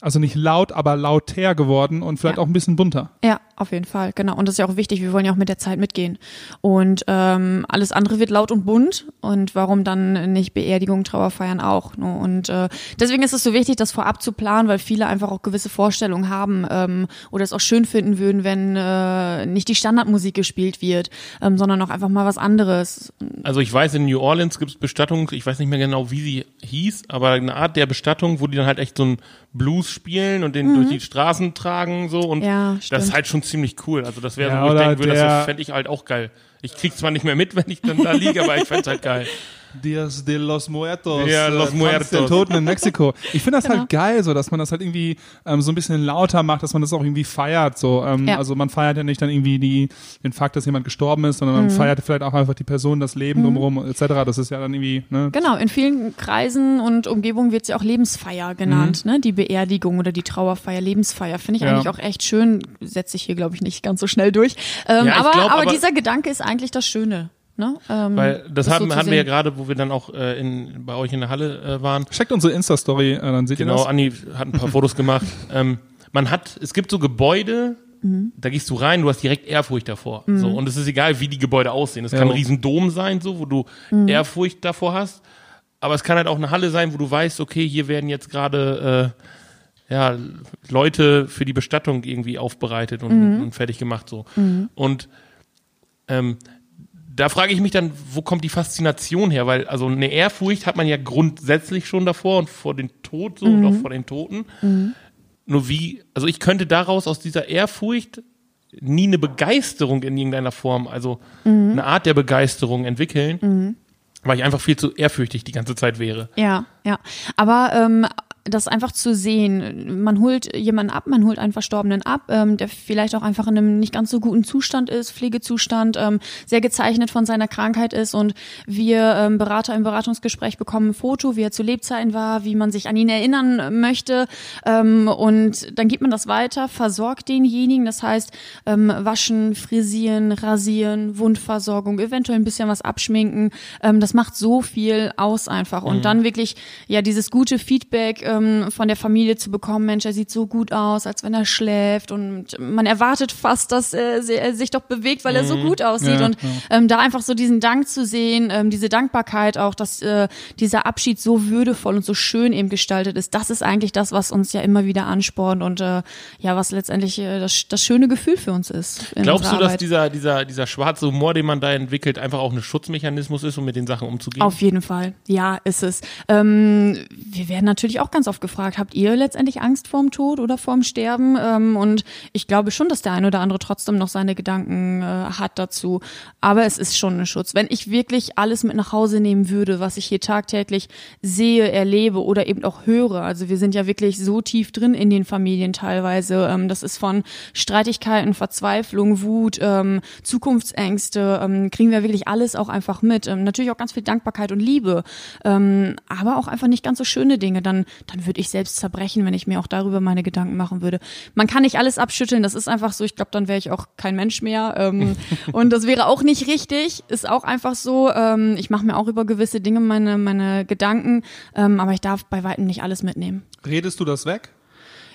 also nicht laut, aber lauter geworden und vielleicht Ja. auch ein bisschen bunter. Ja, auf jeden Fall, genau. Und das ist ja auch wichtig, wir wollen ja auch mit der Zeit mitgehen. Und ähm, alles andere wird laut und bunt. Und warum dann nicht Beerdigung, Trauerfeiern auch? Ne? Und äh, deswegen ist es so wichtig, das vorab zu planen, weil viele einfach auch gewisse Vorstellungen haben ähm, oder es auch schön finden würden, wenn äh, nicht die Standardmusik gespielt wird, ähm, sondern auch einfach mal was anderes. Also ich weiß, in New Orleans gibt es Bestattungen, ich weiß nicht mehr genau, wie sie hieß, aber eine Art der Bestattung, wo die dann halt echt so einen Blues spielen und den durch die Straßen tragen so und Mhm. Ja, das stimmt. ist halt schon ziemlich cool. Also das wäre Ja, so, wo ich denken würde, das fände ich halt auch geil. Ich krieg's zwar nicht mehr mit, wenn ich dann da liege, aber ich fänd's halt geil. Dias de los Muertos. Ja, äh, Los Tanz Muertos. Der Toten in Mexiko. Ich finde das Genau. halt geil, so dass man das halt irgendwie ähm, so ein bisschen lauter macht, dass man das auch irgendwie feiert. So, ähm, Ja. also man feiert ja nicht dann irgendwie die, den Fakt, dass jemand gestorben ist, sondern Mhm. man feiert vielleicht auch einfach die Person, das Leben drumherum etc. Das ist ja dann irgendwie. Ne, Genau, in vielen Kreisen und Umgebungen wird es ja auch Lebensfeier genannt, ne? Die Beerdigung oder die Trauerfeier, Lebensfeier. Finde ich Ja. eigentlich auch echt schön. Setze ich hier, glaube ich, nicht ganz so schnell durch. Ähm, Ja, aber, glaub, aber, aber- dieser Gedanke ist eigentlich das Schöne. Ne? Ähm, Weil das so haben, zu hatten wir ja gerade, wo wir dann auch äh, in, bei euch in der Halle äh, waren. Checkt unsere Insta-Story, äh, dann seht ihr Genau, das. Anni hat ein paar Fotos gemacht. Ähm, man hat, es gibt so Gebäude, Mhm. da gehst du rein, du hast direkt Ehrfurcht davor. So, und es ist egal, wie die Gebäude aussehen. Es Ja. kann ein Riesendom sein, so, wo du Mhm. Ehrfurcht davor hast. Aber es kann halt auch eine Halle sein, wo du weißt, okay, hier werden jetzt gerade äh, ja, Leute für die Bestattung irgendwie aufbereitet und, Mhm. und fertig gemacht. so. Und ähm, da frage ich mich dann, wo kommt die Faszination her? Weil, also eine Ehrfurcht hat man ja grundsätzlich schon davor und vor den Tod so und auch vor den Toten. Nur wie, also ich könnte daraus aus dieser Ehrfurcht nie eine Begeisterung in irgendeiner Form, also eine Art der Begeisterung entwickeln, weil ich einfach viel zu ehrfürchtig die ganze Zeit wäre. Ja, ja. Aber ähm, das einfach zu sehen, man holt jemanden ab, man holt einen Verstorbenen ab, ähm, der vielleicht auch einfach in einem nicht ganz so guten Zustand ist, Pflegezustand, ähm, sehr gezeichnet von seiner Krankheit ist und wir ähm, Berater im Beratungsgespräch bekommen ein Foto, wie er zu Lebzeiten war, wie man sich an ihn erinnern möchte ähm, und dann gibt man das weiter, versorgt denjenigen, das heißt ähm, waschen, frisieren, rasieren, Wundversorgung, eventuell ein bisschen was abschminken, ähm, das macht so viel aus einfach. Und dann wirklich ja dieses gute Feedback ähm, ähm, von der Familie zu bekommen, Mensch, er sieht so gut aus, als wenn er schläft und man erwartet fast, dass er, er sich doch bewegt, weil er so gut aussieht Ja, und ähm, da einfach so diesen Dank zu sehen, ähm, diese Dankbarkeit auch, dass äh, dieser Abschied so würdevoll und so schön eben gestaltet ist, das ist eigentlich das, was uns ja immer wieder anspornt und äh, ja, was letztendlich äh, das, das schöne Gefühl für uns ist. Glaubst du, dass dieser, dieser, dieser schwarze Humor, den man da entwickelt, einfach auch ein Schutzmechanismus ist, um mit den Sachen umzugehen? Auf jeden Fall, ja, ist es. Ähm, wir werden natürlich auch ganz oft gefragt, habt ihr letztendlich Angst vorm Tod oder vorm Sterben? Ähm, und ich glaube schon, dass der ein oder andere trotzdem noch seine Gedanken äh, hat dazu. Aber es ist schon ein Schutz. Wenn ich wirklich alles mit nach Hause nehmen würde, was ich hier tagtäglich sehe, erlebe oder eben auch höre, also wir sind ja wirklich so tief drin in den Familien teilweise. Ähm, das ist von Streitigkeiten, Verzweiflung, Wut, ähm, Zukunftsängste, ähm, kriegen wir wirklich alles auch einfach mit. Ähm, natürlich auch ganz viel Dankbarkeit und Liebe, ähm, aber auch einfach nicht ganz so schöne Dinge. Dann, dann würde ich selbst zerbrechen, wenn ich mir auch darüber meine Gedanken machen würde. Man kann nicht alles abschütteln, das ist einfach so. Ich glaube, dann wäre ich auch kein Mensch mehr. Ähm, und das wäre auch nicht richtig. Ist auch einfach so. Ähm, ich mache mir auch über gewisse Dinge meine, meine Gedanken, ähm, aber ich darf bei weitem nicht alles mitnehmen. Redest du das weg?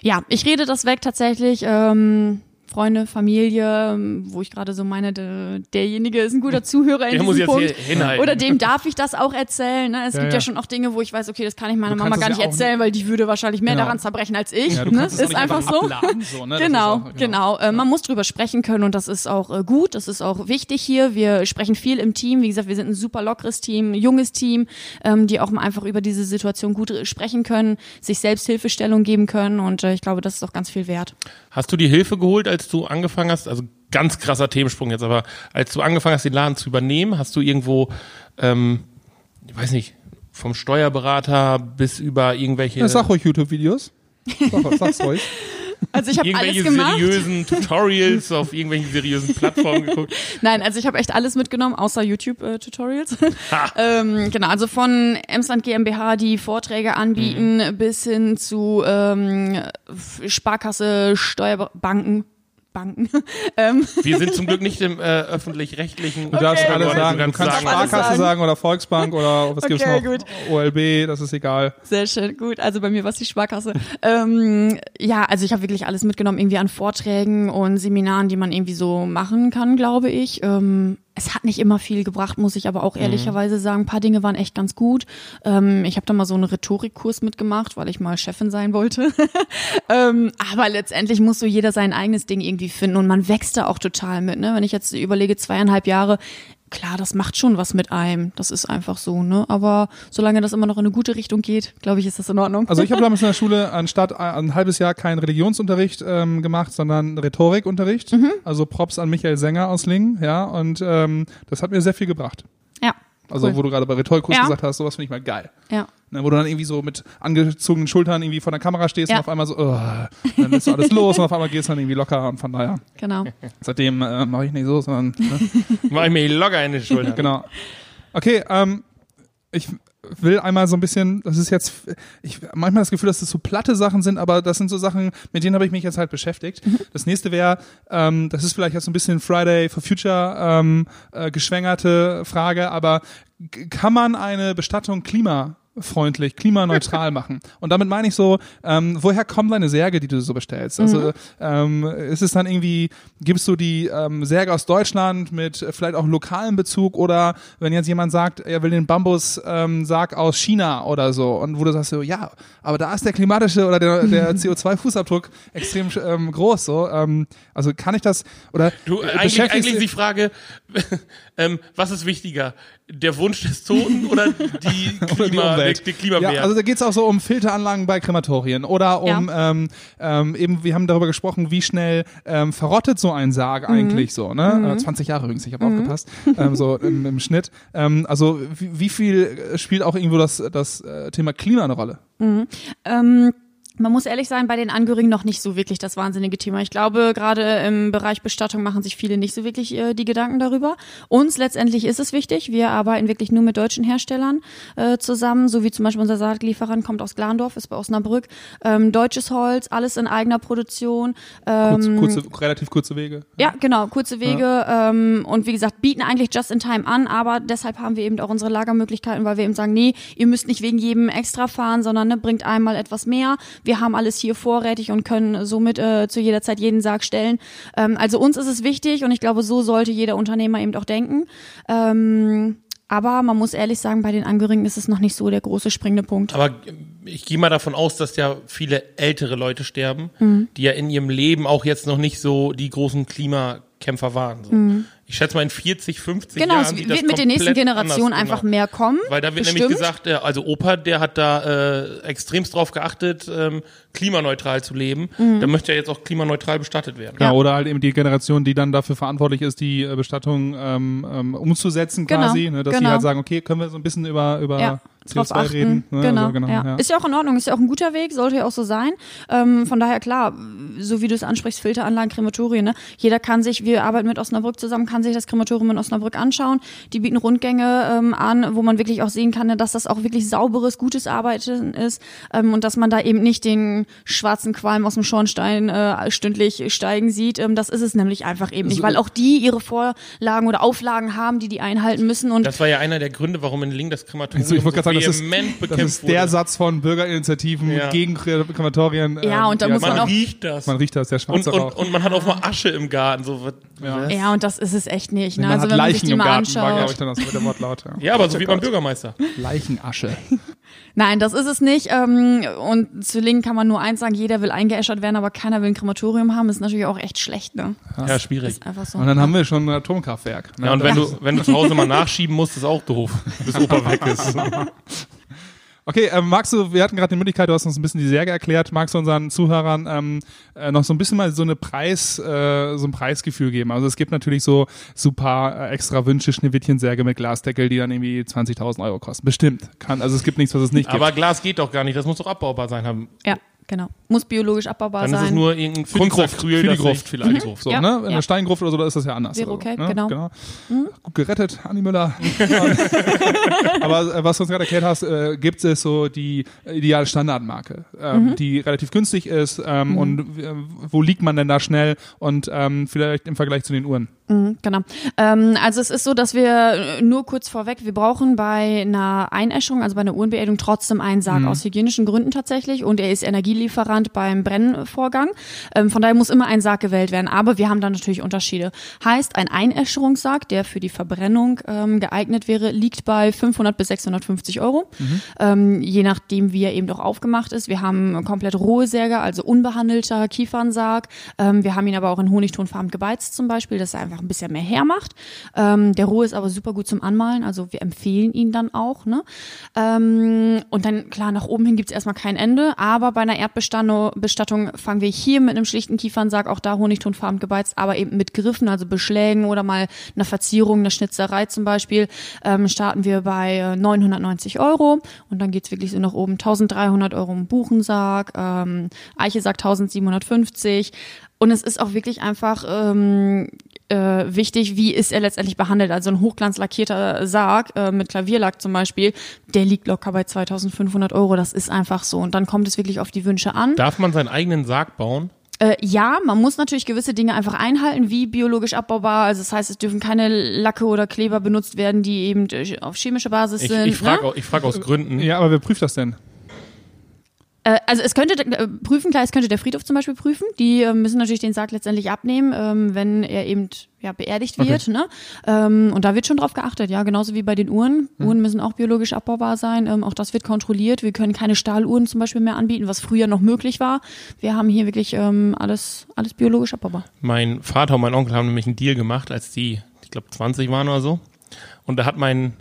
Ja, ich rede das weg tatsächlich. Ähm, Freunde, Familie, ähm, wo ich gerade so meine, de, derjenige ist ein guter Zuhörer in Der muss diesem jetzt Punkt. Oder dem darf ich das auch erzählen. Ne? Es Ja, gibt ja. ja. schon auch Dinge, wo ich weiß, okay, das kann ich meiner Du Mama gar nicht ja erzählen, weil die würde wahrscheinlich mehr Genau. daran zerbrechen als ich. Ja, du ne? Ist einfach einfach so. abladen, so, ne? Genau, ist auch- genau. Äh, man muss drüber sprechen können und das ist auch äh, gut, das ist auch wichtig hier. Wir sprechen viel im Team. Wie gesagt, wir sind ein super lockeres Team, ein junges Team, ähm, die auch mal einfach über diese Situation gut äh, sprechen können, sich selbst Hilfestellung geben können und äh, ich glaube, das ist auch ganz viel wert. Hast du die Hilfe geholt, als du angefangen hast? Also ganz krasser Themensprung jetzt, aber als du angefangen hast, den Laden zu übernehmen, hast du irgendwo, ähm, ich weiß nicht, vom Steuerberater bis über irgendwelche Ja, sag ruhig YouTube-Videos. Sag, sag's ruhig. Also ich habe alles irgendwelche gemacht. seriösen Tutorials auf irgendwelchen seriösen Plattformen geguckt. Nein, also ich habe echt alles mitgenommen, außer YouTube-Tutorials. ähm, genau, also von Emsland GmbH, die Vorträge anbieten, Mhm. bis hin zu ähm, Sparkasse, Steuerbanken. Banken. ähm, Wir sind zum Glück nicht im äh, öffentlich-rechtlichen. Du darfst Okay. alles Du sagen. Du kannst sagen, alles Sparkasse sagen. sagen oder Volksbank oder was gibt's Okay, noch? gut. OLB, das ist egal. Sehr schön, gut. Also bei mir war es die Sparkasse. ähm, ja, also ich habe wirklich alles mitgenommen, irgendwie an Vorträgen und Seminaren, die man irgendwie so machen kann, glaube ich. Ähm, es hat nicht immer viel gebracht, muss ich aber auch ehrlicherweise sagen. Ein paar Dinge waren echt ganz gut. Ähm, ich habe da mal so einen Rhetorikkurs mitgemacht, weil ich mal Chefin sein wollte. ähm, aber letztendlich muss so jeder sein eigenes Ding irgendwie finden und man wächst da auch total mit. Ne? Wenn ich jetzt überlege, zweieinhalb Jahre, klar, das macht schon was mit einem. Das ist einfach so, ne? Aber solange das immer noch in eine gute Richtung geht, glaube ich, ist das in Ordnung. Also ich habe damals in der Schule anstatt ein, halbes Jahr keinen Religionsunterricht ähm, gemacht, sondern Rhetorikunterricht. Mhm. Also Props an Michael Sänger aus Lingen, ja. Und ähm, das hat mir sehr viel gebracht. ja. Also Cool. wo du gerade bei Rhetorikkurs Ja. gesagt hast, sowas finde ich mal geil. Ja. Ne, wo du dann irgendwie so mit angezogenen Schultern irgendwie vor der Kamera stehst Ja. und auf einmal so, oh, dann ist alles los und auf einmal geht's dann irgendwie locker und von daher. Genau. Seitdem äh, mache ich nicht so, sondern ne? Mach ich mir locker in die Schulter. Genau. Okay, ähm, ich will einmal so ein bisschen, das ist jetzt, ich manchmal das Gefühl, dass das so platte Sachen sind, aber das sind so Sachen, mit denen habe ich mich jetzt halt beschäftigt. Das nächste wäre, ähm, das ist vielleicht jetzt so ein bisschen Friday for Future ähm, äh, geschwängerte Frage, aber kann man eine Bestattung klima freundlich, klimaneutral machen. Und damit meine ich so, ähm, woher kommen deine Särge, die du so bestellst? Also ähm, ist es dann irgendwie, gibst du die ähm, Särge aus Deutschland mit äh, vielleicht auch lokalem Bezug oder wenn jetzt jemand sagt, er will den Bambus-Sarg ähm, Sarg aus China oder so und wo du sagst so, ja, aber da ist der klimatische oder der, der CO2-Fußabdruck extrem ähm, groß. So, ähm, also kann ich das oder Du, äh, eigentlich, eigentlich die Frage, ähm, was ist wichtiger? Der Wunsch des Toten oder die, Oder die Klima, Umwelt. der, der Klimawert? Ja, also da geht's auch so um Filteranlagen bei Krematorien oder um ähm, ähm, eben, wir haben darüber gesprochen, wie schnell ähm, verrottet so ein Sarg Mhm. eigentlich so, ne? Äh, 20 Jahre übrigens, ich habe aufgepasst, ähm, so im, im Schnitt. Ähm, also wie, wie viel spielt auch irgendwo das, das äh, Thema Klima eine Rolle? Ähm, man muss ehrlich sein, bei den Angehörigen noch nicht so wirklich das wahnsinnige Thema. Ich glaube, gerade im Bereich Bestattung machen sich viele nicht so wirklich äh, die Gedanken darüber. Uns letztendlich ist es wichtig. Wir arbeiten wirklich nur mit deutschen Herstellern äh, zusammen, so wie zum Beispiel unser Saatlieferant kommt aus Glandorf, ist bei Osnabrück. Ähm, deutsches Holz, alles in eigener Produktion. Ähm, Kurz, kurze, relativ kurze Wege. ja, genau, kurze Wege ähm, und wie gesagt, bieten eigentlich just in time an, aber deshalb haben wir eben auch unsere Lagermöglichkeiten, weil wir eben sagen, nee, ihr müsst nicht wegen jedem extra fahren, sondern ne, bringt einmal etwas mehr. Wir haben alles hier vorrätig und können somit äh, zu jeder Zeit jeden Sarg stellen. Ähm, also uns ist es wichtig und ich glaube, so sollte jeder Unternehmer eben auch denken. Ähm, aber man muss ehrlich sagen, bei den Angehörigen ist es noch nicht so der große springende Punkt. Aber ich gehe mal davon aus, dass ja viele ältere Leute sterben, Mhm. die ja in ihrem Leben auch jetzt noch nicht so die großen Klimakämpfer waren. So. Ich schätze mal in 40, 50 Mhm. Genau, Jahren es sieht wird das mit den nächsten anders, einfach genau. mehr kommen. Weil da wird bestimmt. nämlich gesagt, äh, also Opa, der hat da äh, extremst drauf geachtet, ähm, klimaneutral zu leben. Mhm. Der möchte ja jetzt auch klimaneutral bestattet werden. Ja. Oder halt eben die Generation, die dann dafür verantwortlich ist, die äh, Bestattung ähm, ähm, umzusetzen Genau, quasi, ne, dass genau. die halt sagen, okay, können wir so ein bisschen über, über ja, drauf CO2 achten. reden. Ne? Genau, Also, genau ja. ja. Ist ja auch in Ordnung, ist ja auch ein guter Weg, sollte ja auch so sein. Ähm, von daher klar, so wie du es ansprichst, Filteranlagen, Krematorien, ne? Jeder kann sich, wir arbeiten mit Osnabrück zusammen, kann sich das Krematorium in Osnabrück anschauen. Die bieten Rundgänge ähm, an, wo man wirklich auch sehen kann, ne, dass das auch wirklich sauberes, gutes Arbeiten ist ähm, und dass man da eben nicht den schwarzen Qualm aus dem Schornstein äh, stündlich steigen sieht. Ähm, das ist es nämlich einfach eben nicht, So- weil auch die ihre Vorlagen oder Auflagen haben, die die einhalten müssen und Das war ja einer der Gründe, warum in Link das Krematorium Also ich sagen, das ist, das ist der wurde. Satz von Bürgerinitiativen Ja. gegen Krematorien. Ja, und da muss Man man auch- riecht das. Man riecht das, der und, schwarze und, Rauch. und man hat auch mal Asche im Garten. So, Ja. Ja, und das ist es echt nicht. Ne? Man Also hat wenn man sich Leichen die im mal Garten, war, glaube ich, anschaut. dann das mit dem Wortlaut. Ja. Ja, aber so wie beim Bürgermeister. Leichenasche. Nein, das ist es nicht. Ähm, und zu Link kann man nur eins sagen, jeder will eingeäschert werden, aber keiner will ein Krematorium haben. ist natürlich auch echt schlecht, ne? Ja, schwierig. Ist einfach so. Und dann haben wir schon ein Atomkraftwerk. Ne? Ja, und wenn du, wenn du zu Hause mal nachschieben musst, ist auch doof, bis Opa weg ist. Okay, ähm, magst du, wir hatten gerade die Möglichkeit, du hast uns ein bisschen die Särge erklärt, magst du unseren Zuhörern ähm, äh, noch so ein bisschen mal so eine Preis, äh, so ein Preisgefühl geben? Also es gibt natürlich so super äh, extra Wünsche, Schneewittchensärge mit Glasdeckel, die dann irgendwie 20.000 Euro kosten. Bestimmt. Kann, also es gibt nichts, was es nicht gibt. Aber Glas geht doch gar nicht, das muss doch abbaubar sein. Haben. ja, genau. Muss biologisch abbaubar Dann ist sein. es nur irgendein für die Gruft, für die Gruft vielleicht. Mhm. So, Ja, ne? In ja. der Steingruft oder so, da ist das ja anders. Wäre also, okay, ne? genau. Gut gerettet, Anni Müller. Aber äh, was du uns gerade erklärt hast, äh, gibt es so die ideale Standardmarke, ähm, Mhm. die relativ günstig ist ähm, und äh, wo liegt man denn da schnell und ähm, vielleicht im Vergleich zu den Uhren? Mhm, genau. Ähm, also es ist so, dass wir äh, nur kurz vorweg, wir brauchen bei einer Einäschung, also bei einer Uhrenbeerdung trotzdem einen Sarg aus hygienischen Gründen tatsächlich und er ist Energielieferant beim Brennvorgang. Ähm, von daher muss immer ein Sarg gewählt werden, aber wir haben da natürlich Unterschiede. Heißt, ein Einäscherungssarg, der für die Verbrennung ähm, geeignet wäre, liegt bei 500 bis 650 Euro, ähm, je nachdem wie er eben doch aufgemacht ist. Wir haben komplett rohe Särge, also unbehandelter Kiefernsarg. Ähm, wir haben ihn aber auch in Honigtonfarben gebeizt zum Beispiel, dass er einfach ein bisschen mehr hermacht. Ähm, der rohe ist aber super gut zum Anmalen, also wir empfehlen ihn dann auch. Ne? Ähm, und dann, klar, nach oben hin gibt's erstmal kein Ende, aber bei einer Erdbestattung Bestattung fangen wir hier mit einem schlichten Kiefernsarg, auch da Honigtonfarben gebeizt, aber eben mit Griffen, also Beschlägen oder mal einer Verzierung, einer Schnitzerei zum Beispiel, ähm, starten wir bei äh, 990 Euro und dann geht's wirklich so nach oben. 1300 Euro im Buchensarg, ähm, Eiche sagt 1750 und es ist auch wirklich einfach ähm, äh, wichtig, wie ist er letztendlich behandelt. Also ein hochglanzlackierter Sarg äh, mit Klavierlack zum Beispiel, der liegt locker bei 2500 Euro. Das ist einfach so. Und dann kommt es wirklich auf die Wünsche an. Darf man seinen eigenen Sarg bauen? Äh, ja, man muss natürlich gewisse Dinge einfach einhalten, wie biologisch abbaubar. Also das heißt, es dürfen keine Lacke oder Kleber benutzt werden, die eben äh, auf chemische Basis Ich, sind. ich frage ne? ich frag aus Gründen. Ja, aber wer prüft das denn? Äh, also es könnte äh, prüfen, klar, es könnte der Friedhof zum Beispiel prüfen. Die äh, müssen natürlich den Sarg letztendlich abnehmen, ähm, wenn er eben ja beerdigt wird. Ne? Ähm, und da wird schon drauf geachtet, ja, genauso wie bei den Uhren. Uhren müssen auch biologisch abbaubar sein. Ähm, auch das wird kontrolliert. Wir können keine Stahluhren zum Beispiel mehr anbieten, was früher noch möglich war. Wir haben hier wirklich alles, alles biologisch abbaubar. Mein Vater und mein Onkel haben nämlich einen Deal gemacht, als die, ich glaube, 20 waren oder so. Und da hat mein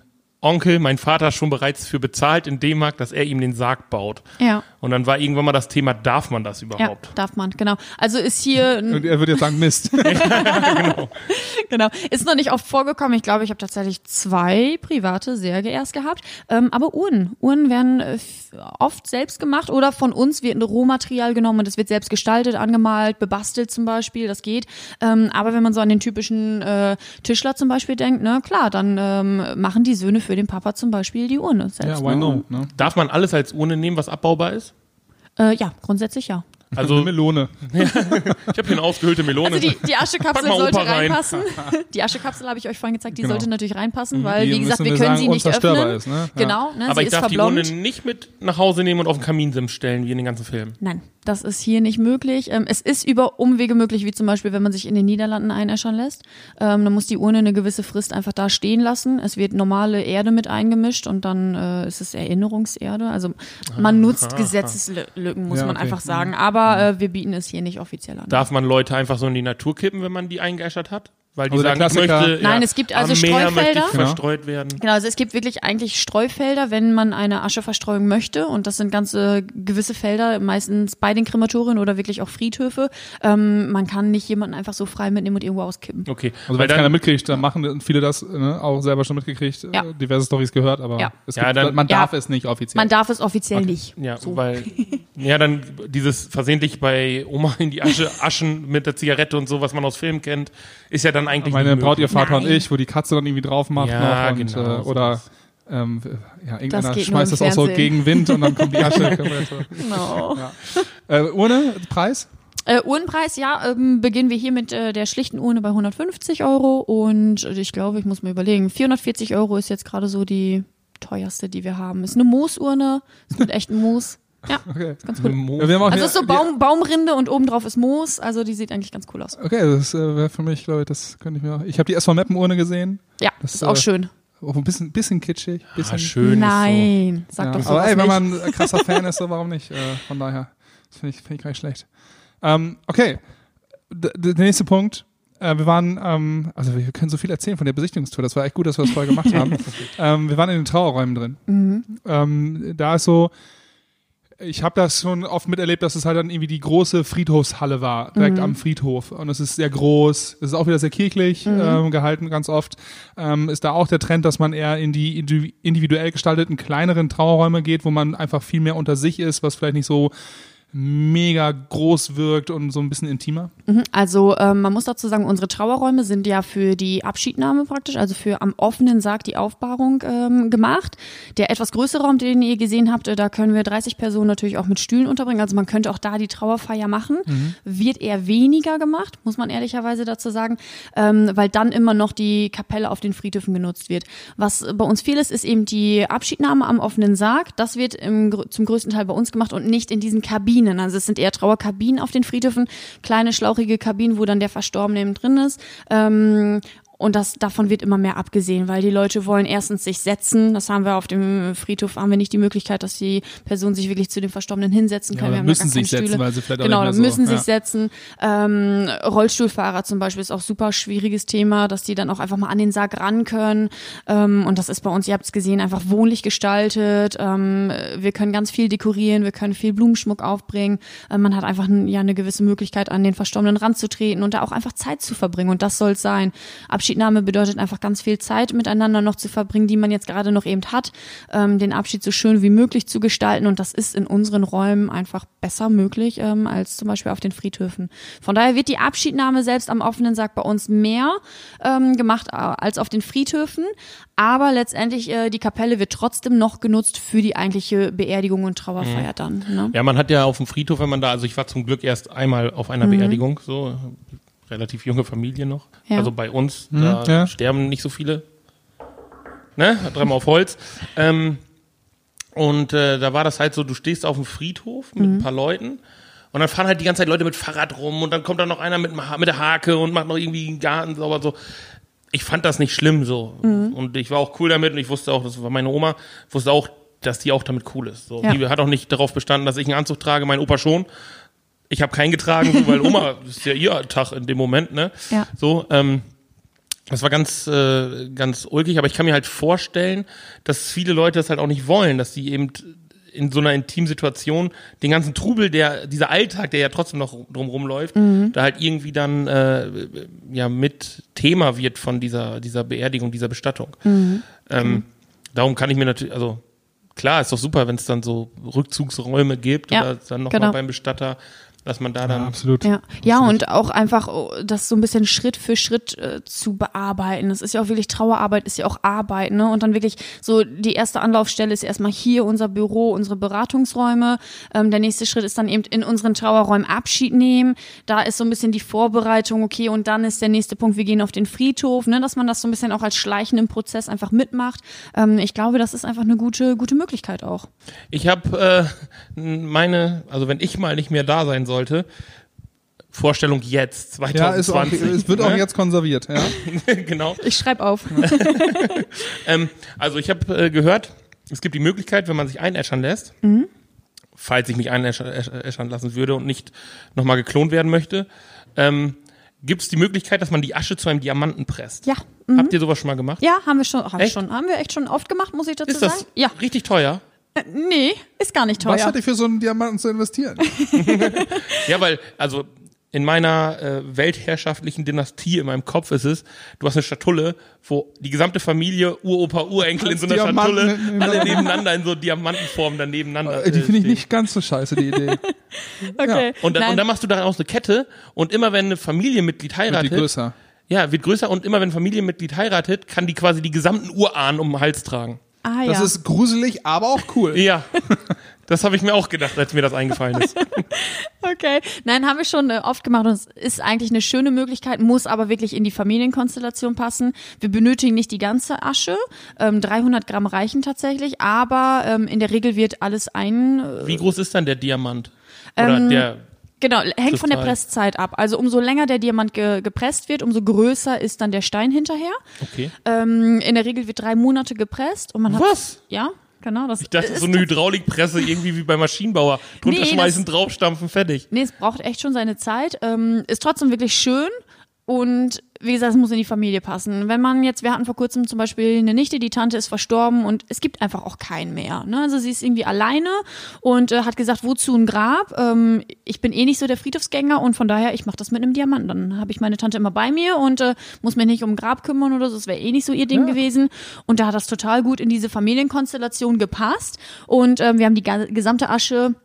Onkel, mein Vater schon bereits für bezahlt in D-Mark, dass er ihm den Sarg baut. Ja. Und dann war irgendwann mal das Thema, darf man das Ja, überhaupt? darf man, genau. Also ist hier, Und er würde jetzt sagen, Mist. genau. Ist noch nicht oft vorgekommen. Ich glaube, ich habe tatsächlich zwei private Särge erst gehabt. Ähm, aber Uhren. Uhren werden äh, oft selbst gemacht oder von uns wird ein Rohmaterial genommen und es wird selbst gestaltet, angemalt, bebastelt zum Beispiel. Das geht. Ähm, aber wenn man so an den typischen äh, Tischler zum Beispiel denkt, ne, klar, dann ähm, machen die Söhne für den Papa zum Beispiel die Uhren selbst. Ja, why ne? not? Ne? Darf man alles als Urne nehmen, was abbaubar ist? Äh, ja, grundsätzlich ja. Also, Eine Melone. ich habe hier eine ausgehöhlte Melone. Also die, die Aschekapsel sollte Opa rein. reinpassen. Die Aschekapsel habe ich euch vorhin gezeigt, die Genau. sollte natürlich reinpassen, weil Die wie gesagt, wir können sagen, sie nicht öffnen. ist, ne? Genau, ne? aber sie ich ist darf die verblombt. Urne nicht mit nach Hause nehmen und auf den Kaminsims stellen, wie in den ganzen Filmen. Nein, das ist hier nicht möglich. Ähm, es ist über Umwege möglich, wie zum Beispiel, wenn man sich in den Niederlanden einäschern lässt. Ähm, dann muss die Urne eine gewisse Frist einfach da stehen lassen. Es wird normale Erde mit eingemischt und dann äh, ist es Erinnerungserde. Also man nutzt Gesetzeslücken, muss Ja, man okay. einfach sagen. Aber äh, wir bieten es hier nicht offiziell an. Darf man Leute einfach so in die Natur kippen, wenn man die eingeäschert hat? Weil die Also sagen, ich möchte, Nein, ja, es gibt also Streufelder. Genau. verstreut werden. Genau, also es gibt wirklich eigentlich Streufelder, wenn man eine Ascheverstreuung möchte. Und das sind ganze gewisse Felder, meistens bei den Krematorien oder wirklich auch Friedhöfe. Ähm, man kann nicht jemanden einfach so frei mitnehmen und irgendwo auskippen. Okay, Also weil wenn es keiner mitkriegt, dann machen viele das ne, auch selber schon mitgekriegt, Ja. äh, diverse Stories gehört, aber Ja. es Ja, gibt, dann- man Ja. darf es nicht offiziell. Man darf es offiziell nicht. ja, So. weil, ja, dann dieses versehentlich bei Oma in die Asche aschen mit der Zigarette und so, was man aus Filmen kennt, ist ja dann eigentlich Meine Braut, ihr. Vater und Nein. ich, wo die Katze dann irgendwie drauf macht Ja, noch und, genau, äh, oder ähm, ja, irgendeiner nur schmeißt das auch so gegen Wind und dann kommt die Asche. Genau. äh, Urne, Preis? Äh, Uhrenpreis, ja, ähm, beginnen wir hier mit äh, der schlichten Urne bei 150 Euro und ich glaube, ich muss mir überlegen, 440 Euro ist jetzt gerade so die teuerste, die wir haben. Ist eine Moosurne, ist mit echtem Moos. Ja, Okay. ist ganz cool. Ja, wir haben auch Also hier- ist so Baum, Baumrinde und obendrauf ist Moos, also die sieht eigentlich ganz cool aus. Okay, das äh, wäre für mich, glaube ich, das könnte ich mir auch. Ich habe die SV Meppen Urne gesehen. Ja, Das, ist auch äh, schön. Auch ein bisschen, bisschen kitschig. Bisschen, Ah, schön Nein, sag ja. doch sowas Aber ey, wenn man ein krasser Fan ist, so warum nicht? Äh, von daher, das finde ich, find ich gar nicht schlecht. Ähm, okay, D der nächste Punkt. Äh, wir waren, ähm, also wir können so viel erzählen von der Besichtigungstour. Das war echt gut, dass wir das vorher gemacht haben. ähm, wir waren in den Trauerräumen drin. Mhm. Ähm, da ist so, ich habe das schon oft miterlebt, dass es halt dann irgendwie die große Friedhofshalle war, direkt Mhm. am Friedhof. Und es ist sehr groß, es ist auch wieder sehr kirchlich Mhm. ähm, gehalten, ganz oft. Ähm, ist da auch der Trend, dass man eher in die indi- individuell gestalteten, kleineren Trauerräume geht, wo man einfach viel mehr unter sich ist, was vielleicht nicht so mega groß wirkt und so ein bisschen intimer. Mhm, Also ähm, man muss dazu sagen, unsere Trauerräume sind ja für die Abschiednahme praktisch, also für am offenen Sarg die Aufbahrung ähm, gemacht. Der etwas größere Raum, den ihr gesehen habt, äh, da können wir 30 Personen natürlich auch mit Stühlen unterbringen. Also man könnte auch da die Trauerfeier machen. Wird eher weniger gemacht, muss man ehrlicherweise dazu sagen, ähm, weil dann immer noch die Kapelle auf den Friedhöfen genutzt wird. Was bei uns viel ist, ist eben die Abschiednahme am offenen Sarg. Das wird im, zum größten Teil bei uns gemacht und nicht in diesen Kabinen. Also es sind eher Trauerkabinen auf den Friedhöfen, kleine schlauchige Kabinen, wo dann der Verstorbene eben drin ist. Ähm, und das, davon wird immer mehr abgesehen, weil die Leute wollen erstens sich setzen. Das haben wir auf dem Friedhof, haben wir nicht die Möglichkeit, dass die Personen sich wirklich zu den Verstorbenen hinsetzen können. Ja, wir müssen sich setzen, weil sie vielleicht auch genau, nicht mehr müssen so- sich ja. setzen. Ähm, Rollstuhlfahrer zum Beispiel ist auch super schwieriges Thema, dass die dann auch einfach mal an den Sarg ran können. Ähm, und das ist bei uns, ihr habt es gesehen, einfach wohnlich gestaltet. Ähm, wir können ganz viel dekorieren, wir können viel Blumenschmuck aufbringen. Äh, man hat einfach ja eine gewisse Möglichkeit, an den Verstorbenen ranzutreten und da auch einfach Zeit zu verbringen. Und das soll es sein. Abschiednahme bedeutet einfach ganz viel Zeit miteinander noch zu verbringen, die man jetzt gerade noch eben hat, ähm, den Abschied so schön wie möglich zu gestalten. Und das ist in unseren Räumen einfach besser möglich ähm, als zum Beispiel auf den Friedhöfen. Von daher wird die Abschiednahme selbst am offenen Sarg bei uns mehr ähm, gemacht äh, als auf den Friedhöfen. Aber letztendlich äh, die Kapelle wird trotzdem noch genutzt für die eigentliche Beerdigung und Trauerfeier dann. Ne? Ja, man hat ja auf dem Friedhof, wenn man da, also ich war zum Glück erst einmal auf einer Beerdigung, so relativ junge Familie noch. Ja. Also bei uns, da ja. sterben nicht so viele. Ne? Dreimal auf Holz. Ähm, und äh, da war das halt so, du stehst auf dem Friedhof mit ein paar Leuten und dann fahren halt die ganze Zeit Leute mit Fahrrad rum und dann kommt da noch einer mit, mit der Hake und macht noch irgendwie einen Garten sauber so. Ich fand das nicht schlimm so. Und ich war auch cool damit und ich wusste auch, das war meine Oma, wusste auch, dass die auch damit cool ist. So. Ja. Die hat auch nicht darauf bestanden, dass ich einen Anzug trage, mein Opa schon. Ich habe keinen getragen, so, weil Oma das ist ja ihr Tag in dem Moment, ne? Ja. So, ähm, das war ganz, äh, ganz ulkig, aber ich kann mir halt vorstellen, dass viele Leute das halt auch nicht wollen, dass die eben in so einer intimen Situation den ganzen Trubel, der, dieser Alltag, der ja trotzdem noch drumrum läuft, Mhm. da halt irgendwie dann äh, ja mit Thema wird von dieser, dieser Beerdigung, dieser Bestattung. Mhm. Ähm, darum kann ich mir natürlich, also klar, ist doch super, wenn es dann so Rückzugsräume gibt Ja, oder dann nochmal genau. beim Bestatter, dass man da dann absolut. Ja, ja und auch einfach oh, das so ein bisschen Schritt für Schritt äh, zu bearbeiten. Das ist ja auch wirklich Trauerarbeit, ist ja auch Arbeit, ne? Und dann wirklich so die erste Anlaufstelle ist erstmal hier unser Büro, unsere Beratungsräume. Ähm, der nächste Schritt ist dann eben in unseren Trauerräumen Abschied nehmen. Da ist so ein bisschen die Vorbereitung, okay, und dann ist der nächste Punkt, wir gehen auf den Friedhof, ne? Dass man das so ein bisschen auch als schleichenden Prozess einfach mitmacht. Ähm, ich glaube, das ist einfach eine gute, gute Möglichkeit auch. Ich habe äh, meine, also wenn ich mal nicht mehr da sein sollte, Vorstellung jetzt, 2020. Ja, ist auch, es wird auch ne? jetzt konserviert, ja. genau. Ich schreibe auf. Ähm, also ich habe äh, gehört, es gibt die Möglichkeit, wenn man sich einäschern lässt, falls ich mich einäschern lassen würde und nicht nochmal geklont werden möchte, ähm, gibt es die Möglichkeit, dass man die Asche zu einem Diamanten presst. Ja. Habt ihr sowas schon mal gemacht? Ja, haben wir schon, haben Echt? schon, haben wir echt schon oft gemacht, muss ich dazu Ist das sagen? Ja. richtig teuer? Äh, Nee, ist gar nicht teuer. Was hat ihr für so einen Diamanten zu investieren? Ja, weil, also in meiner äh, weltherrschaftlichen Dynastie in meinem Kopf ist es, du hast eine Schatulle, wo die gesamte Familie, Uropa, Urenkel in so einer Diamanten Schatulle, nebeneinander. alle nebeneinander in so Diamantenform dann nebeneinander. Äh, die äh, finde ich nicht ganz so scheiße, die Idee. okay. Und dann, Nein. und dann machst du daraus eine Kette und immer wenn ein Familienmitglied Wird die heiratet, größer. ja, wird größer und immer wenn ein Familienmitglied heiratet, kann die quasi die gesamten Urahnen um den Hals tragen. Ah, Das ja. ist gruselig, aber auch cool. Ja. Das habe ich mir auch gedacht, als mir das eingefallen ist. Okay. Nein, haben wir schon äh, oft gemacht und es ist eigentlich eine schöne Möglichkeit, muss aber wirklich in die Familienkonstellation passen. Wir benötigen nicht die ganze Asche. Ähm, 300 Gramm reichen tatsächlich, aber ähm, in der Regel wird alles ein, äh, Wie groß ist dann der Diamant? Oder Ähm, der, Genau, hängt von der. Presszeit ab. Also umso länger der Diamant ge gepresst wird, umso größer ist dann der Stein hinterher. okay. Ähm, in der Regel wird drei Monate gepresst und man hat Was? ja genau das. Ich dachte, ist so eine Hydraulikpresse irgendwie wie beim Maschinenbauer. Drunter Nee, schmeißen, draufstampfen, fertig. Nee, es braucht echt schon seine Zeit. Ähm, ist trotzdem wirklich schön. Und wie gesagt, es muss in die Familie passen. Wenn man jetzt, wir hatten vor kurzem zum Beispiel eine Nichte, die Tante ist verstorben und es gibt einfach auch keinen mehr. Ne? Also sie ist irgendwie alleine und äh, hat gesagt, wozu ein Grab? Ähm, ich bin eh nicht so der Friedhofsgänger und von daher, ich mache das mit einem Diamanten. Dann habe ich meine Tante immer bei mir und äh, muss mich nicht um ein Grab kümmern oder so. Das wäre eh nicht so ihr Ding gewesen. Und da hat das total gut in diese Familienkonstellation gepasst. Und ähm, wir haben die gesamte Asche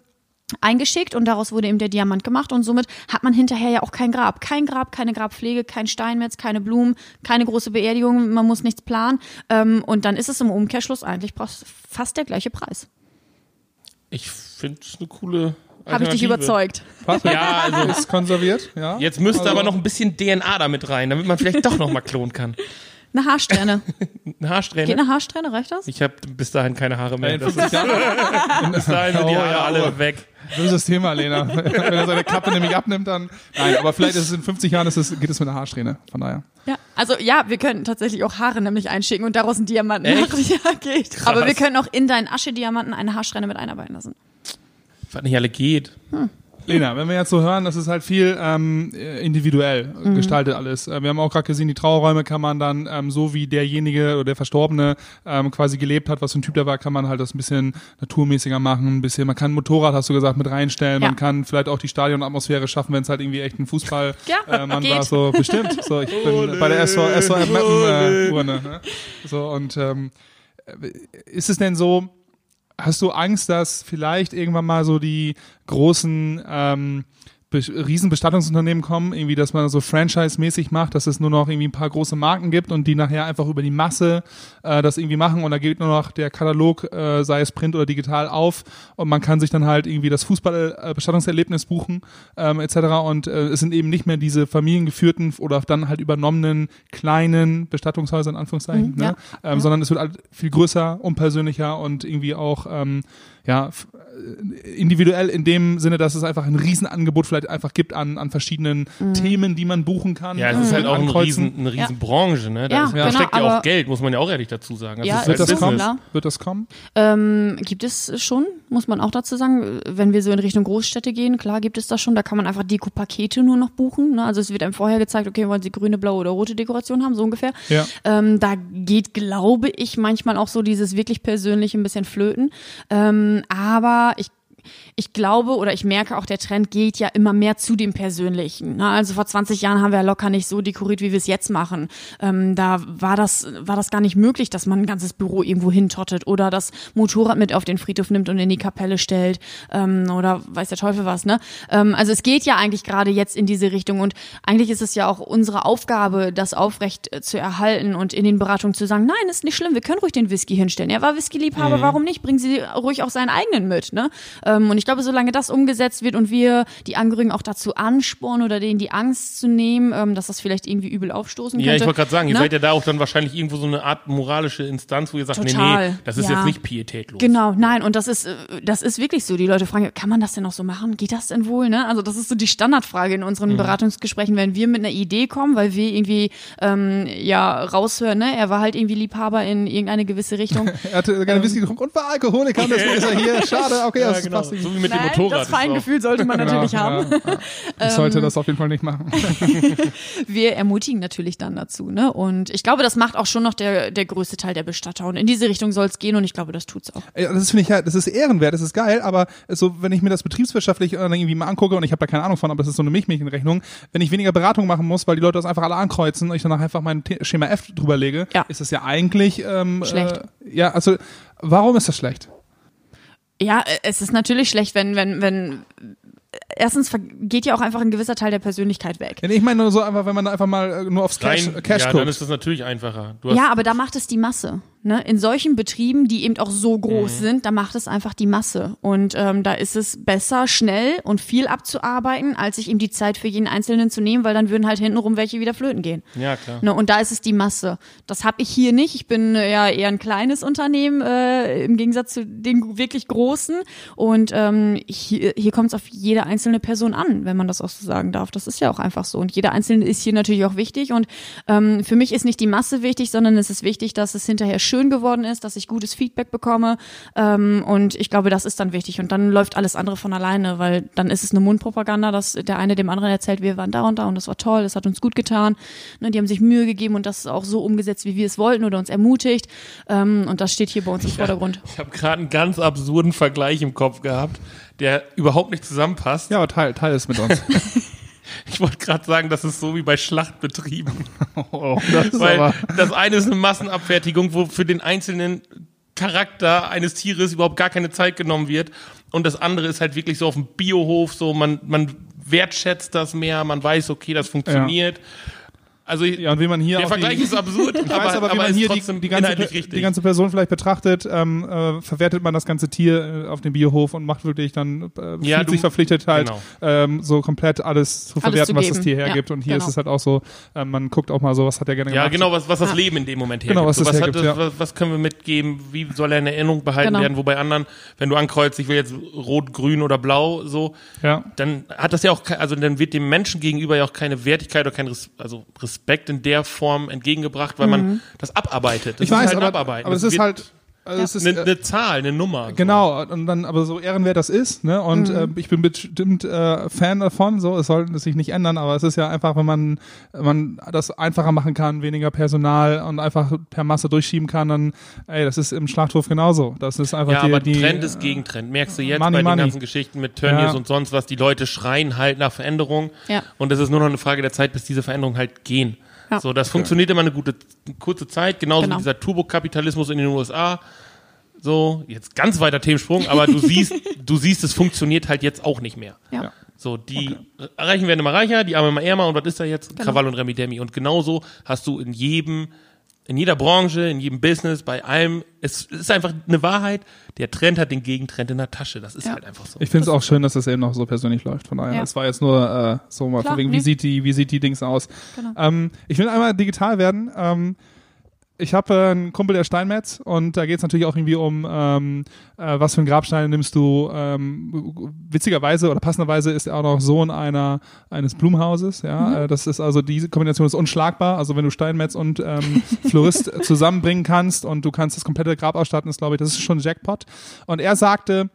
eingeschickt und daraus wurde eben der Diamant gemacht und somit hat man hinterher ja auch kein Grab. Kein Grab, keine Grabpflege, kein Steinmetz, keine Blumen, keine große Beerdigung, man muss nichts planen ähm, und dann ist es im Umkehrschluss eigentlich fast- fast der gleiche Preis. Ich finde es eine coole Habe ich dich überzeugt? Patrick Ja, also ist konserviert, ja. jetzt müsste Also- aber noch ein bisschen DNA damit rein, damit man vielleicht doch noch mal klonen kann. Eine Haarsträhne. Eine Haarsträhne. Geht eine Haarsträhne, reicht das? Ich habe bis dahin keine Haare mehr. In Das 50 Jahren. bis dahin sind die Oh, Haare ja, alle oh. weg. Böses Thema, Lena. Wenn er seine Kappe nämlich abnimmt, dann. Nein, aber vielleicht ist es in 50 Jahren ist es, geht es mit einer Haarsträhne. Von daher. Ja. Also ja, wir können tatsächlich auch Haare nämlich einschicken und daraus einen Diamanten Echt? machen. Ja, geht. Krass. Aber wir können auch in deinen Aschediamanten eine Haarsträhne mit einarbeiten lassen. Was nicht alle geht. Lena, wenn wir jetzt so hören, das ist halt viel ähm, individuell gestaltet alles. Äh, Wir haben auch gerade gesehen, die Trauerräume kann man dann, ähm, so wie derjenige oder der Verstorbene ähm, quasi gelebt hat, was für ein Typ der war, kann man halt das ein bisschen naturmäßiger machen, ein bisschen, man kann ein Motorrad, hast du gesagt, mit reinstellen, Ja. man kann vielleicht auch die Stadionatmosphäre schaffen, wenn es halt irgendwie echt ein Fußball Ja, äh, man geht. war, so bestimmt. So, ich bin bei der SV, SVM Meppen äh, Urne. Ne? So, und ähm, ist es denn so, hast du Angst, dass vielleicht irgendwann mal so die großen ähm, Riesenbestattungsunternehmen kommen, irgendwie, dass man so Franchise-mäßig macht, dass es nur noch irgendwie ein paar große Marken gibt und die nachher einfach über die Masse äh, das irgendwie machen und da geht nur noch der Katalog, äh, sei es Print oder digital, auf und man kann sich dann halt irgendwie das Fußball-Bestattungserlebnis buchen ähm, etc. Und äh, es sind eben nicht mehr diese familiengeführten oder dann halt übernommenen kleinen Bestattungshäuser in Anführungszeichen, Mhm, ja, ne? ähm, sondern es wird halt viel größer, unpersönlicher und irgendwie auch ähm, ja äh, individuell in dem Sinne, dass es einfach ein Riesenangebot vielleicht einfach gibt an, an verschiedenen Mhm. Themen, die man buchen kann. Ja, es ist halt auch eine ankreuzen. riesen, eine riesen Branche, ne? Da Ja, ist, genau, steckt ja auch Geld, muss man ja auch ehrlich dazu sagen. Das Ja, ist Wird halt das kommen? klar. Wird das kommen? Ähm, gibt es schon, muss man auch dazu sagen, wenn wir so in Richtung Großstädte gehen, klar gibt es das schon, da kann man einfach Deko-Pakete nur noch buchen. Ne? Also es wird einem vorher gezeigt, okay, wollen Sie grüne, blaue oder rote Dekoration haben, so ungefähr. Ja. Ähm, da geht, glaube ich, manchmal auch so dieses wirklich Persönliche ein bisschen flöten. Ähm, aber ich ich glaube oder ich merke auch, der Trend geht ja immer mehr zu dem Persönlichen. Ne? Also vor 20 Jahren haben wir ja locker nicht so dekoriert, wie wir es jetzt machen. Ähm, da war das, war das gar nicht möglich, dass man ein ganzes Büro irgendwo hintottet oder das Motorrad mit auf den Friedhof nimmt und in die Kapelle stellt ähm, oder weiß der Teufel was. Ne? Ähm, also es geht ja eigentlich gerade jetzt in diese Richtung und eigentlich ist es ja auch unsere Aufgabe, das aufrecht äh, zu erhalten und in den Beratungen zu sagen, nein, ist nicht schlimm, wir können ruhig den Whisky hinstellen. Er war Whisky-Liebhaber, mhm. warum nicht? Bringen Sie ruhig auch seinen eigenen mit. Ne? Ähm, und ich glaube, solange das umgesetzt wird und wir die Angehörigen auch dazu anspornen oder denen die Angst zu nehmen, ähm, dass das vielleicht irgendwie übel aufstoßen könnte. Ja, ich wollte gerade sagen, ne? ihr seid ja da auch dann wahrscheinlich irgendwo so eine Art moralische Instanz, wo ihr sagt, Total. nee, nee, das ist ja. jetzt nicht pietätlos. Genau, nein, und das ist, äh, das ist wirklich so. Die Leute fragen, kann man das denn noch so machen? Geht das denn wohl? Ne? Also das ist so die Standardfrage in unseren mhm. Beratungsgesprächen, wenn wir mit einer Idee kommen, weil wir irgendwie ähm, ja raushören, ne? er war halt irgendwie Liebhaber in irgendeine gewisse Richtung. er hatte gerne ähm, Whisky getrunken und war Alkoholiker, deswegen ist er hier. Schade, okay, ja, das genau. passt. So wie mit Nein, dem Motorrad. Das Feingefühl sollte man natürlich genau, haben. Ja, ja. Ich sollte ähm, das auf jeden Fall nicht machen. wir ermutigen natürlich dann dazu. Ne? Und ich glaube, das macht auch schon noch der, der größte Teil der Bestatter. Und in diese Richtung soll es gehen und ich glaube, das tut's auch. Ja, das finde ich ja, das ist ehrenwert, das ist geil, aber so, wenn ich mir das betriebswirtschaftlich irgendwie mal angucke und ich habe da keine Ahnung von, aber das ist so eine Milchmädchenrechnung, wenn ich weniger Beratung machen muss, weil die Leute das einfach alle ankreuzen und ich danach einfach mein Schema F drüber lege, ja. ist das ja eigentlich ähm, schlecht. Äh, ja, also warum ist das schlecht? Ja, es ist natürlich schlecht, wenn, wenn, wenn erstens geht ja auch einfach ein gewisser Teil der Persönlichkeit weg. Ich meine nur so einfach, wenn man einfach mal äh, nur aufs Cash, Rein, Cash ja, guckt. dann ist das natürlich einfacher. ja, aber da macht es die Masse. Ne? In solchen Betrieben, die eben auch so groß mhm. sind, da macht es einfach die Masse. Und ähm, da ist es besser, schnell und viel abzuarbeiten, als sich eben die Zeit für jeden Einzelnen zu nehmen, weil dann würden halt hintenrum welche wieder flöten gehen. Ja, klar. Ne? Und da ist es die Masse. Das habe ich hier nicht. Ich bin äh, ja eher ein kleines Unternehmen äh, im Gegensatz zu den wirklich großen. Und ähm, hier, hier kommt es auf jede einzelne Person an, wenn man das auch so sagen darf. Das ist ja auch einfach so. Und jeder Einzelne ist hier natürlich auch wichtig. Und ähm, für mich ist nicht die Masse wichtig, sondern es ist wichtig, dass es hinterher schön schön geworden ist, dass ich gutes Feedback bekomme. Ähm, und ich glaube, das ist dann wichtig. Und dann läuft alles andere von alleine, weil dann ist es eine Mundpropaganda, dass der eine dem anderen erzählt, wir waren da und da und das war toll, das hat uns gut getan. Ne, die haben sich Mühe gegeben und das auch so umgesetzt, wie wir es wollten oder uns ermutigt. Ähm, und das steht hier bei uns im Vordergrund. ich habe gerade einen ganz absurden Vergleich im Kopf gehabt, der überhaupt nicht zusammenpasst. Ja, aber teil, teil es mit uns. Ich wollte gerade sagen, das ist so wie bei Schlachtbetrieben. Oh, das Weil das eine ist eine Massenabfertigung, wo für den einzelnen Charakter eines Tieres überhaupt gar keine Zeit genommen wird. Und das andere ist halt wirklich so auf dem Biohof, so man, man wertschätzt das mehr, man weiß, okay, das funktioniert. Ja. Also ja, und wie man hier der Vergleich die, ist absurd, ich weiß aber, wie man hier die, die, ganze, die ganze Person vielleicht betrachtet, ähm, äh, verwertet man das ganze Tier äh, auf dem Biohof und macht wirklich dann äh, ja, du, sich verpflichtet halt genau. ähm, so komplett alles zu verwerten, alles zu was das Tier hergibt. Ja, und hier genau. ist es halt auch so, äh, man guckt auch mal so, was hat er gerne gemacht. Ja, genau, was, was das Leben in dem Moment hergibt. Genau, was, so, was, hergibt, das, was, was, können wir mitgeben, wie soll er in Erinnerung behalten genau. werden, wobei anderen, wenn du ankreuzt, ich will jetzt rot, grün oder blau, so, ja. dann hat das ja auch, also dann wird dem Menschen gegenüber ja auch keine Wertigkeit oder kein Res also Respekt in der Form entgegengebracht, weil mhm. man das abarbeitet. Das ich weiß, halt aber, aber es ist halt also ja. es ist eine, eine Zahl, eine Nummer. Genau, so. und dann aber so ehrenwert das ist, ne? Und mhm. äh, ich bin bestimmt äh, Fan davon, so, es soll sich nicht ändern, aber es ist ja einfach, wenn man man das einfacher machen kann, weniger Personal und einfach per Masse durchschieben kann, dann ey, das ist im Schlachthof genauso. Das ist einfach ja, die, aber die Trend ist Gegentrend. Merkst du jetzt money, bei money. den ganzen Geschichten mit Tönnies ja. und sonst was, die Leute schreien halt nach Veränderung. Ja. Und es ist nur noch eine Frage der Zeit, bis diese Veränderungen halt gehen. Ja. So, das funktioniert immer eine gute kurze Zeit, genauso genau. wie dieser Turbokapitalismus in den USA. So, jetzt ganz weiter Themensprung, aber du siehst, du siehst, es funktioniert halt jetzt auch nicht mehr. Ja. So, die okay. Reichen werden immer reicher, die Armen immer ärmer und was ist da jetzt? Genau. Krawall und Remi Demi. Und genauso hast du in jedem, in jeder Branche, in jedem Business, bei allem, es ist einfach eine Wahrheit, der Trend hat den Gegentrend in der Tasche. Das ist ja. halt einfach so. Ich finde es auch schön, dass das eben noch so persönlich läuft. Von daher, ja. es war jetzt nur äh, so mal Klar, wegen, nee. wie sieht die, wie sieht die Dings aus? Genau. Ähm, ich will einmal digital werden. Ähm, ich habe äh, einen Kumpel, der Steinmetz, und da geht es natürlich auch irgendwie um, ähm, äh, was für einen Grabstein nimmst du. Ähm, witzigerweise oder passenderweise ist er auch noch Sohn einer eines Blumenhauses. Ja, mhm. äh, das ist also diese Kombination ist unschlagbar. Also wenn du Steinmetz und ähm, Florist zusammenbringen kannst und du kannst das komplette Grab ausstatten, ist glaube ich, das ist schon ein Jackpot. Und er sagte,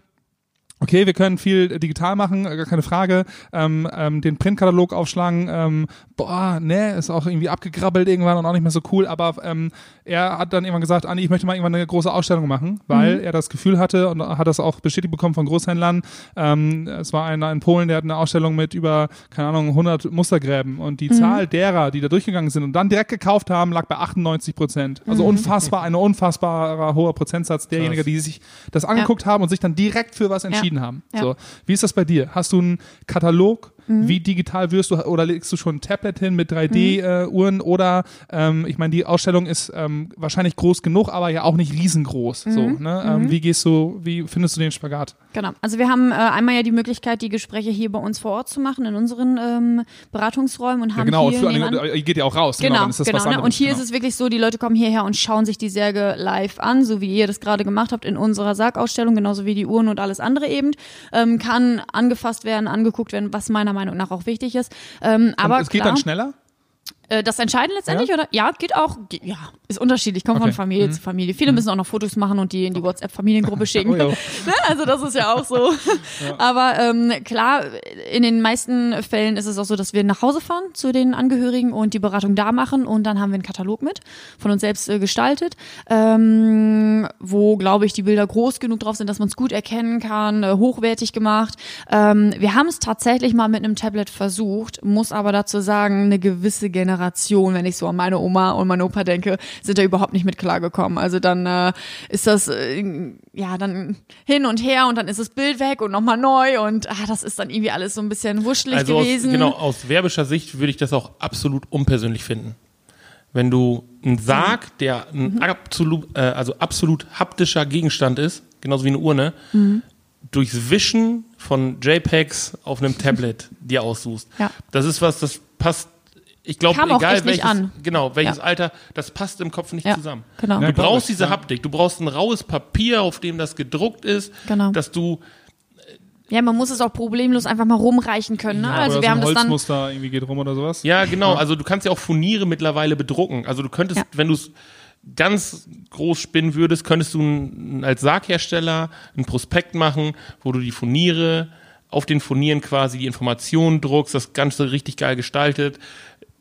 okay, wir können viel digital machen, äh, gar keine Frage. Ähm, ähm, den Printkatalog aufschlagen, ähm, boah, ne, ist auch irgendwie abgegrabbelt irgendwann und auch nicht mehr so cool. Aber ähm, er hat dann irgendwann gesagt, Andi, ich möchte mal irgendwann eine große Ausstellung machen, weil Mhm. er das Gefühl hatte und hat das auch bestätigt bekommen von Großhändlern. Ähm, es war einer in Polen, der hat eine Ausstellung mit über, keine Ahnung, 100 Mustergräben und Mhm. die Zahl derer, die da durchgegangen sind und dann direkt gekauft haben, lag bei 98 Prozent. Also Mhm. unfassbar, ein unfassbarer hoher Prozentsatz derjenigen, die sich das angeguckt haben und sich dann direkt für was entschieden haben. Ja. So, wie ist das bei dir? Hast du einen Katalog? Mhm. Wie digital wirst du oder legst du schon ein Tablet hin mit 3D-Uhren Mhm. oder ähm, ich meine, die Ausstellung ist ähm, wahrscheinlich groß genug, aber ja auch nicht riesengroß. So, Mhm. ne? ähm, wie gehst du, wie findest du den Spagat? Genau. Also wir haben äh, einmal ja die Möglichkeit, die Gespräche hier bei uns vor Ort zu machen, in unseren ähm, Beratungsräumen und haben Ja, genau, hier für alle, nebenan- ihr geht ja auch raus, genau, Genau, ist das genau. was Ne? anderes. Und hier genau. ist es wirklich so, die Leute kommen hierher und schauen sich die Särge live an, so wie ihr das gerade gemacht habt in unserer Sargausstellung, genauso wie die Uhren und alles andere eben. Ähm, kann angefasst werden, angeguckt werden, was meiner Meinung nach auch wichtig ist. Ähm, Und aber es geht klar, dann schneller? Äh, das Entscheiden letztendlich, Ja? oder? Ja, geht auch. Ja, ist unterschiedlich, kommt Okay. von Familie zu Familie. Viele müssen auch noch Fotos machen und die in die WhatsApp-Familiengruppe schicken. Oh, ja. Ne? Also das ist ja auch so. Aber ähm, klar, in den meisten Fällen ist es auch so, dass wir nach Hause fahren zu den Angehörigen und die Beratung da machen und dann haben wir einen Katalog mit, von uns selbst äh, gestaltet, ähm, wo, glaube ich, die Bilder groß genug drauf sind, dass man es gut erkennen kann, äh, hochwertig gemacht. Ähm, wir haben es tatsächlich mal mit einem Tablet versucht, muss aber dazu sagen, eine gewisse Generation, wenn ich so an meine Oma und meinen Opa denke, sind da überhaupt nicht mit klargekommen. Also dann äh, ist das äh, ja dann hin und her und dann ist das Bild weg und nochmal neu und ah, das ist dann irgendwie alles so ein bisschen wuschelig Also aus, gewesen. genau, aus werbischer Sicht würde ich das auch absolut unpersönlich finden. Wenn du einen Sarg, der ein Mhm. absolut, äh, also absolut haptischer Gegenstand ist, genauso wie eine Urne, Mhm. durchs Wischen von JPEGs auf einem Tablet dir aussuchst. Ja. Das ist was, das passt, ich glaube, egal welches, an. genau, welches Ja. Alter, das passt im Kopf nicht Ja, zusammen. genau. Du brauchst diese. Haptik, du brauchst ein raues Papier, auf dem das gedruckt ist, Genau. dass du Ja, man muss es auch problemlos einfach mal rumreichen können. Ne? Ja, also oder wir so haben ein das dann. Holzmuster irgendwie geht rum oder sowas? Ja, genau. Also du kannst ja auch Furniere mittlerweile bedrucken. Also du könntest, Ja. wenn du es ganz groß spinnen würdest, könntest du n- als Sarghersteller einen Prospekt machen, wo du die Furniere auf den Furnieren quasi die Informationen druckst, das Ganze richtig geil gestaltet.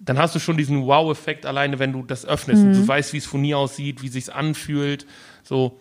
Dann hast du schon diesen Wow-Effekt alleine, wenn du das öffnest und du weißt, wie es Furnier aussieht, wie es sich anfühlt. So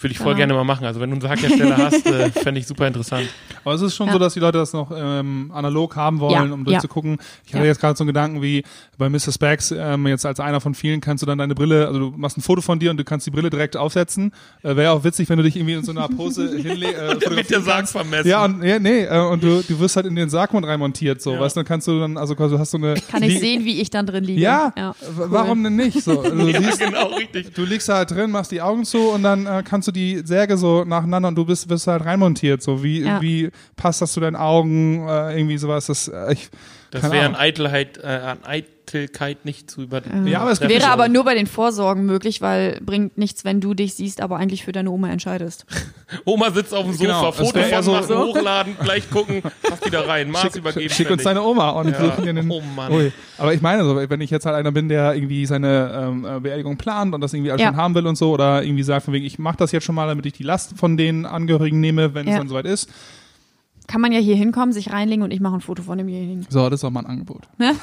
würde ich voll Genau. gerne mal machen. Also wenn du einen Sarghersteller hast, äh, fände ich super interessant. Aber es ist schon Ja. so, dass die Leute das noch ähm, analog haben wollen, Ja, um ja. durchzugucken. Ich hatte Ja. jetzt gerade so einen Gedanken wie bei Mr. Specs, ähm, jetzt als einer von vielen kannst du dann deine Brille, also du machst ein Foto von dir und du kannst die Brille direkt aufsetzen. Äh, Wäre auch witzig, wenn du dich irgendwie in so einer Pose hinlegst. Äh, Wird der Sarg vermessen. Ja, und ja, nee, äh, und du, du wirst halt in den Sargmund reinmontiert, so, weißt du, dann kannst du dann, also quasi du hast so eine. Kann ich sehen, wie ich dann drin liege. Ja, ja w- warum denn nicht? So, also, du, Ja, siehst, genau, richtig. du liegst da halt drin, machst die Augen zu und dann äh, kannst du die Särge so nacheinander und du bist, wirst halt reinmontiert. So, wie, Ja. wie passt das zu deinen Augen? Äh, irgendwie sowas. Das, äh, ich, Das wäre an. Eitelkeit, äh, an Eitelkeit nicht zu über. Ja, aber es Wäre aber nur bei den Vorsorgen möglich, weil bringt nichts, wenn du dich siehst, aber eigentlich für deine Oma entscheidest. Oma sitzt auf dem Sofa, Genau, Foto von so- machen, So. hochladen, gleich gucken, passt die da rein, Maß übergeben. Schick uns deine Oma und Ja. suchen dir den. Oh Mann. Ui. Aber ich meine so, wenn ich jetzt halt einer bin, der irgendwie seine ähm, äh, Beerdigung plant und das irgendwie alles Ja. schon haben will und so, oder irgendwie sagt von wegen, ich mache das jetzt schon mal, damit ich die Last von den Angehörigen nehme, wenn es Ja. dann soweit ist. Kann man ja hier hinkommen, sich reinlegen und ich mache ein Foto von demjenigen. So, das ist auch mal ein Angebot. Ne?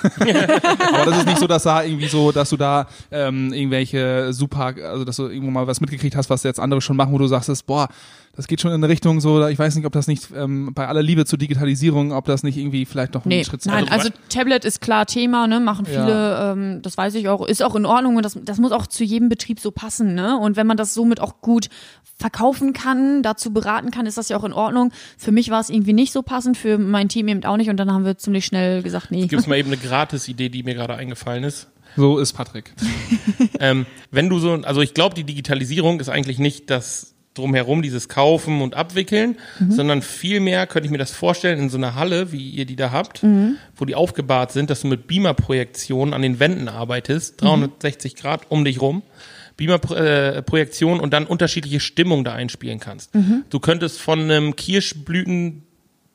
Aber das ist nicht so, dass da irgendwie so, dass du da ähm, irgendwelche super, also dass du irgendwo mal was mitgekriegt hast, was jetzt andere schon machen, wo du sagst, boah, das geht schon in eine Richtung so, ich weiß nicht, ob das nicht ähm, bei aller Liebe zur Digitalisierung, ob das nicht irgendwie vielleicht noch Nee, einen Schritt nein, Also, also Tablet ist klar Thema, ne, machen Ja. viele, ähm, das weiß ich auch, ist auch in Ordnung und das, das muss auch zu jedem Betrieb so passen, ne, und wenn man das somit auch gut verkaufen kann, dazu beraten kann, ist das ja auch in Ordnung. Für mich war es irgendwie nicht so passend, für mein Team eben auch nicht und dann haben wir ziemlich schnell gesagt, nee. Gibt's mal eben eine Gratis-Idee, die mir gerade eingefallen ist. So ist Patrick. ähm, wenn du so, also ich glaube, die Digitalisierung ist eigentlich nicht das drumherum, dieses Kaufen und Abwickeln, sondern vielmehr könnte ich mir das vorstellen in so einer Halle, wie ihr die da habt, wo die aufgebahrt sind, dass du mit Beamer-Projektionen an den Wänden arbeitest, 360 Grad um dich rum. Beamer-Projektion und dann unterschiedliche Stimmungen da einspielen kannst. Du könntest von einem Kirschblüten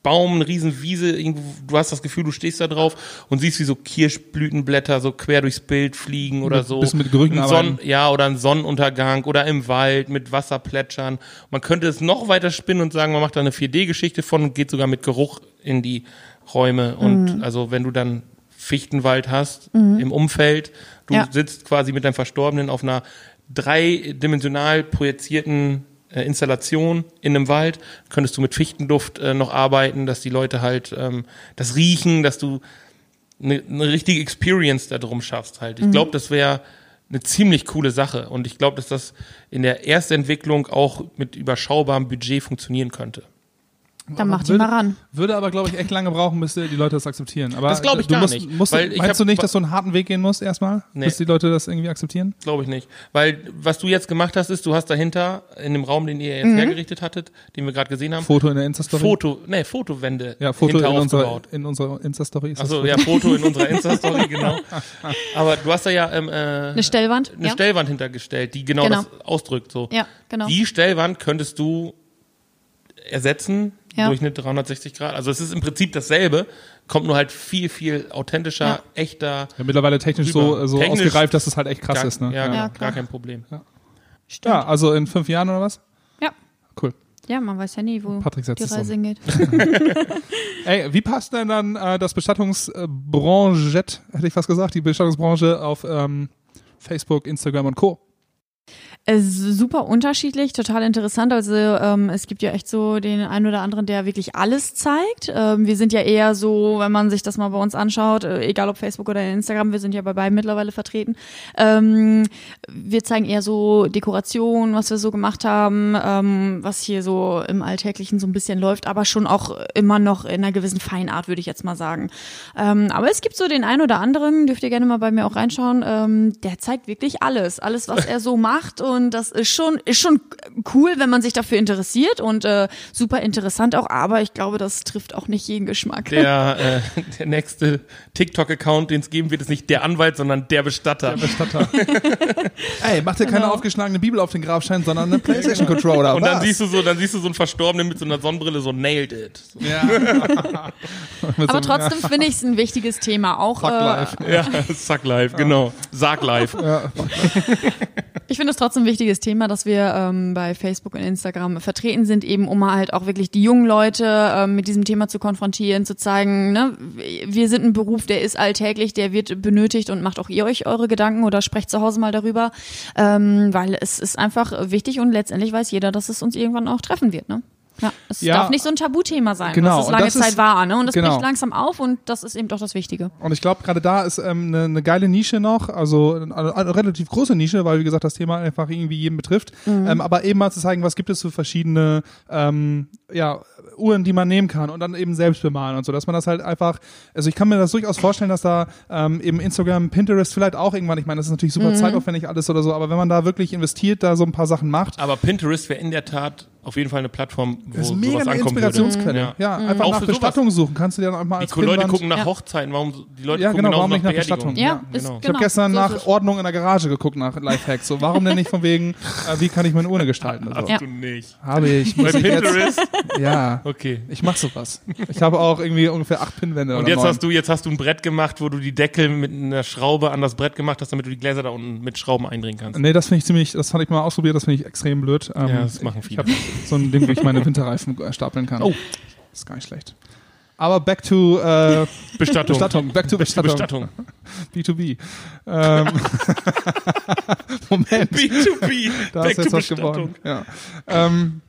Baum, eine riesen Wiese, irgendwo, du hast das Gefühl, du stehst da drauf und siehst, wie so Kirschblütenblätter so quer durchs Bild fliegen oder Mit- so. bisschen mit Gerüchen Ein Sonn arbeiten. Ja, oder ein Sonnenuntergang oder im Wald mit Wasser plätschern. Man könnte es noch weiter spinnen und sagen, man macht da eine 4D-Geschichte von und geht sogar mit Geruch in die Räume. Und Mhm. also wenn du dann Fichtenwald hast im Umfeld, du Ja. sitzt quasi mit deinem Verstorbenen auf einer dreidimensional projizierten äh, Installation in einem Wald, könntest du mit Fichtenduft äh, noch arbeiten, dass die Leute halt ähm, das riechen, dass du eine, eine richtige Experience da drum schaffst halt. Ich Mhm. glaube, das wäre eine ziemlich coole Sache und ich glaube, dass das in der Erstentwicklung auch mit überschaubarem Budget funktionieren könnte. Dann mach die würde, mal ran. Würde aber, glaube ich, echt lange brauchen, bis die Leute das akzeptieren. Aber Das glaube ich du gar musst, nicht, Musst, weil meinst hab- du nicht, dass du einen harten Weg gehen musst erstmal, Nee. bis die Leute das irgendwie akzeptieren? Glaube ich nicht. Weil was du jetzt gemacht hast, ist, du hast dahinter in dem Raum, den ihr jetzt hergerichtet hattet, den wir gerade gesehen haben, Foto in der Insta-Story? Foto, nee, Fotowände Ja, Foto in unserer, in unserer Insta-Story. ist das Also Foto. ja, Foto in unserer Insta-Story, genau. Aber du hast da ja ähm, äh, Eine Stellwand? eine ja. Stellwand hintergestellt, die genau, Genau. das ausdrückt. So. Ja, genau. Die Stellwand könntest du ersetzen Ja. durch eine 360 Grad. Also es ist im Prinzip dasselbe, kommt nur halt viel, viel authentischer, Ja. echter. ja, mittlerweile technisch so, Rüber. so Technisch ausgereift, dass es halt echt krass gar, ist. Ne? Ja, Ja, gar, klar. kein Problem. ja, also in fünf Jahren oder was? Ja. Cool. Ja, man weiß ja nie, wo Patrick die es um. Reise hingeht. Ey, wie passt denn dann äh, das Bestattungsbranche, hätte ich fast gesagt, die Bestattungsbranche auf ähm, Facebook, Instagram und Co.? Ist super unterschiedlich, total interessant. Also ähm, es gibt ja echt so den einen oder anderen, der wirklich alles zeigt. Ähm, wir sind ja eher so, wenn man sich das mal bei uns anschaut, äh, egal ob Facebook oder Instagram, wir sind ja bei beiden mittlerweile vertreten. Ähm, wir zeigen eher so Dekoration, was wir so gemacht haben, ähm, was hier so im Alltäglichen so ein bisschen läuft, aber schon auch immer noch in einer gewissen Feinart, würde ich jetzt mal sagen. Ähm, aber es gibt so den einen oder anderen, dürft ihr gerne mal bei mir auch reinschauen, ähm, der zeigt wirklich alles, alles, was er so macht und das ist schon, ist schon cool, wenn man sich dafür interessiert und äh, super interessant auch, aber ich glaube, das trifft auch nicht jeden Geschmack. Der, äh, der nächste TikTok-Account, den es geben wird, ist nicht der Anwalt, sondern der Bestatter. Bestatter. Ey, mach dir keine Genau. aufgeschlagene Bibel auf den Grabstein, sondern eine Playstation-Controller. Und dann Was? siehst du so, dann siehst du so einen Verstorbenen mit so einer Sonnenbrille, so nailed it. So. Ja. Aber trotzdem finde ich es ein wichtiges Thema. Auch Fuck äh, life. Ja, Suck live, genau. Sag live. Ja, Ich finde es trotzdem ein wichtiges Thema, dass wir ähm, bei Facebook und Instagram vertreten sind, eben um halt auch wirklich die jungen Leute ähm, mit diesem Thema zu konfrontieren, zu zeigen, ne, wir sind ein Beruf, der ist alltäglich, der wird benötigt und macht auch ihr euch eure Gedanken oder sprecht zu Hause mal darüber, ähm, weil es ist einfach wichtig und letztendlich weiß jeder, dass es uns irgendwann auch treffen wird. Ne? Ja, es Ja, darf nicht so ein Tabuthema sein, genau, was es lange das ist- Zeit war. Ne? Und es genau. bricht langsam auf und das ist eben doch das Wichtige. Und ich glaube, gerade da ist ähm, eine, eine geile Nische noch, also eine, eine relativ große Nische, weil wie gesagt das Thema einfach irgendwie jeden betrifft. Ähm, aber eben mal zu zeigen, was gibt es für verschiedene ähm, ja, Uhren, die man nehmen kann und dann eben selbst bemalen und so, dass man das halt einfach, also ich kann mir das durchaus vorstellen, dass da ähm, eben Instagram, Pinterest vielleicht auch irgendwann, ich meine, das ist natürlich super zeitaufwendig alles oder so, aber wenn man da wirklich investiert, da so ein paar Sachen macht, Aber Pinterest wäre in der Tat auf jeden Fall eine Plattform, wo das ist mega sowas eine ankommen Inspirationsquelle. würde. Ja, einfach Auch nach für sowas. Bestattung suchen, kannst du dir dann mal Die als Leute Pinnwand- gucken nach Ja. Hochzeiten, warum die Leute Ja, gucken genau, genauso warum nicht nach. Bestattung? Ja, Ja, genau. Ich habe gestern so nach. Ordnung in der Garage geguckt, nach Lifehacks. So, warum denn nicht von wegen, äh, wie kann ich meine Urne gestalten? Also, Ja. Du nicht. Habe ich. Bei Pinterest? ja, Okay. ich mache sowas. Ich habe auch irgendwie ungefähr acht Pinwände. Und jetzt neun. hast du, jetzt hast du ein Brett gemacht, wo du die Deckel mit einer Schraube an das Brett gemacht hast, damit du die Gläser da unten mit Schrauben eindrehen kannst. Nee, das finde ich ziemlich, das fand ich mal ausprobiert, das finde ich extrem blöd. Ähm, Ja, das machen viele. So ein Ding, wo ich meine Winterreifen stapeln kann. Oh. Ist gar nicht schlecht. Aber back to äh, Bestattung. Bestattung. Back to Bestattung. Bestattung. B2B. Ähm, Moment. B2B. Da Back ist jetzt was geworden. Ja. Ähm,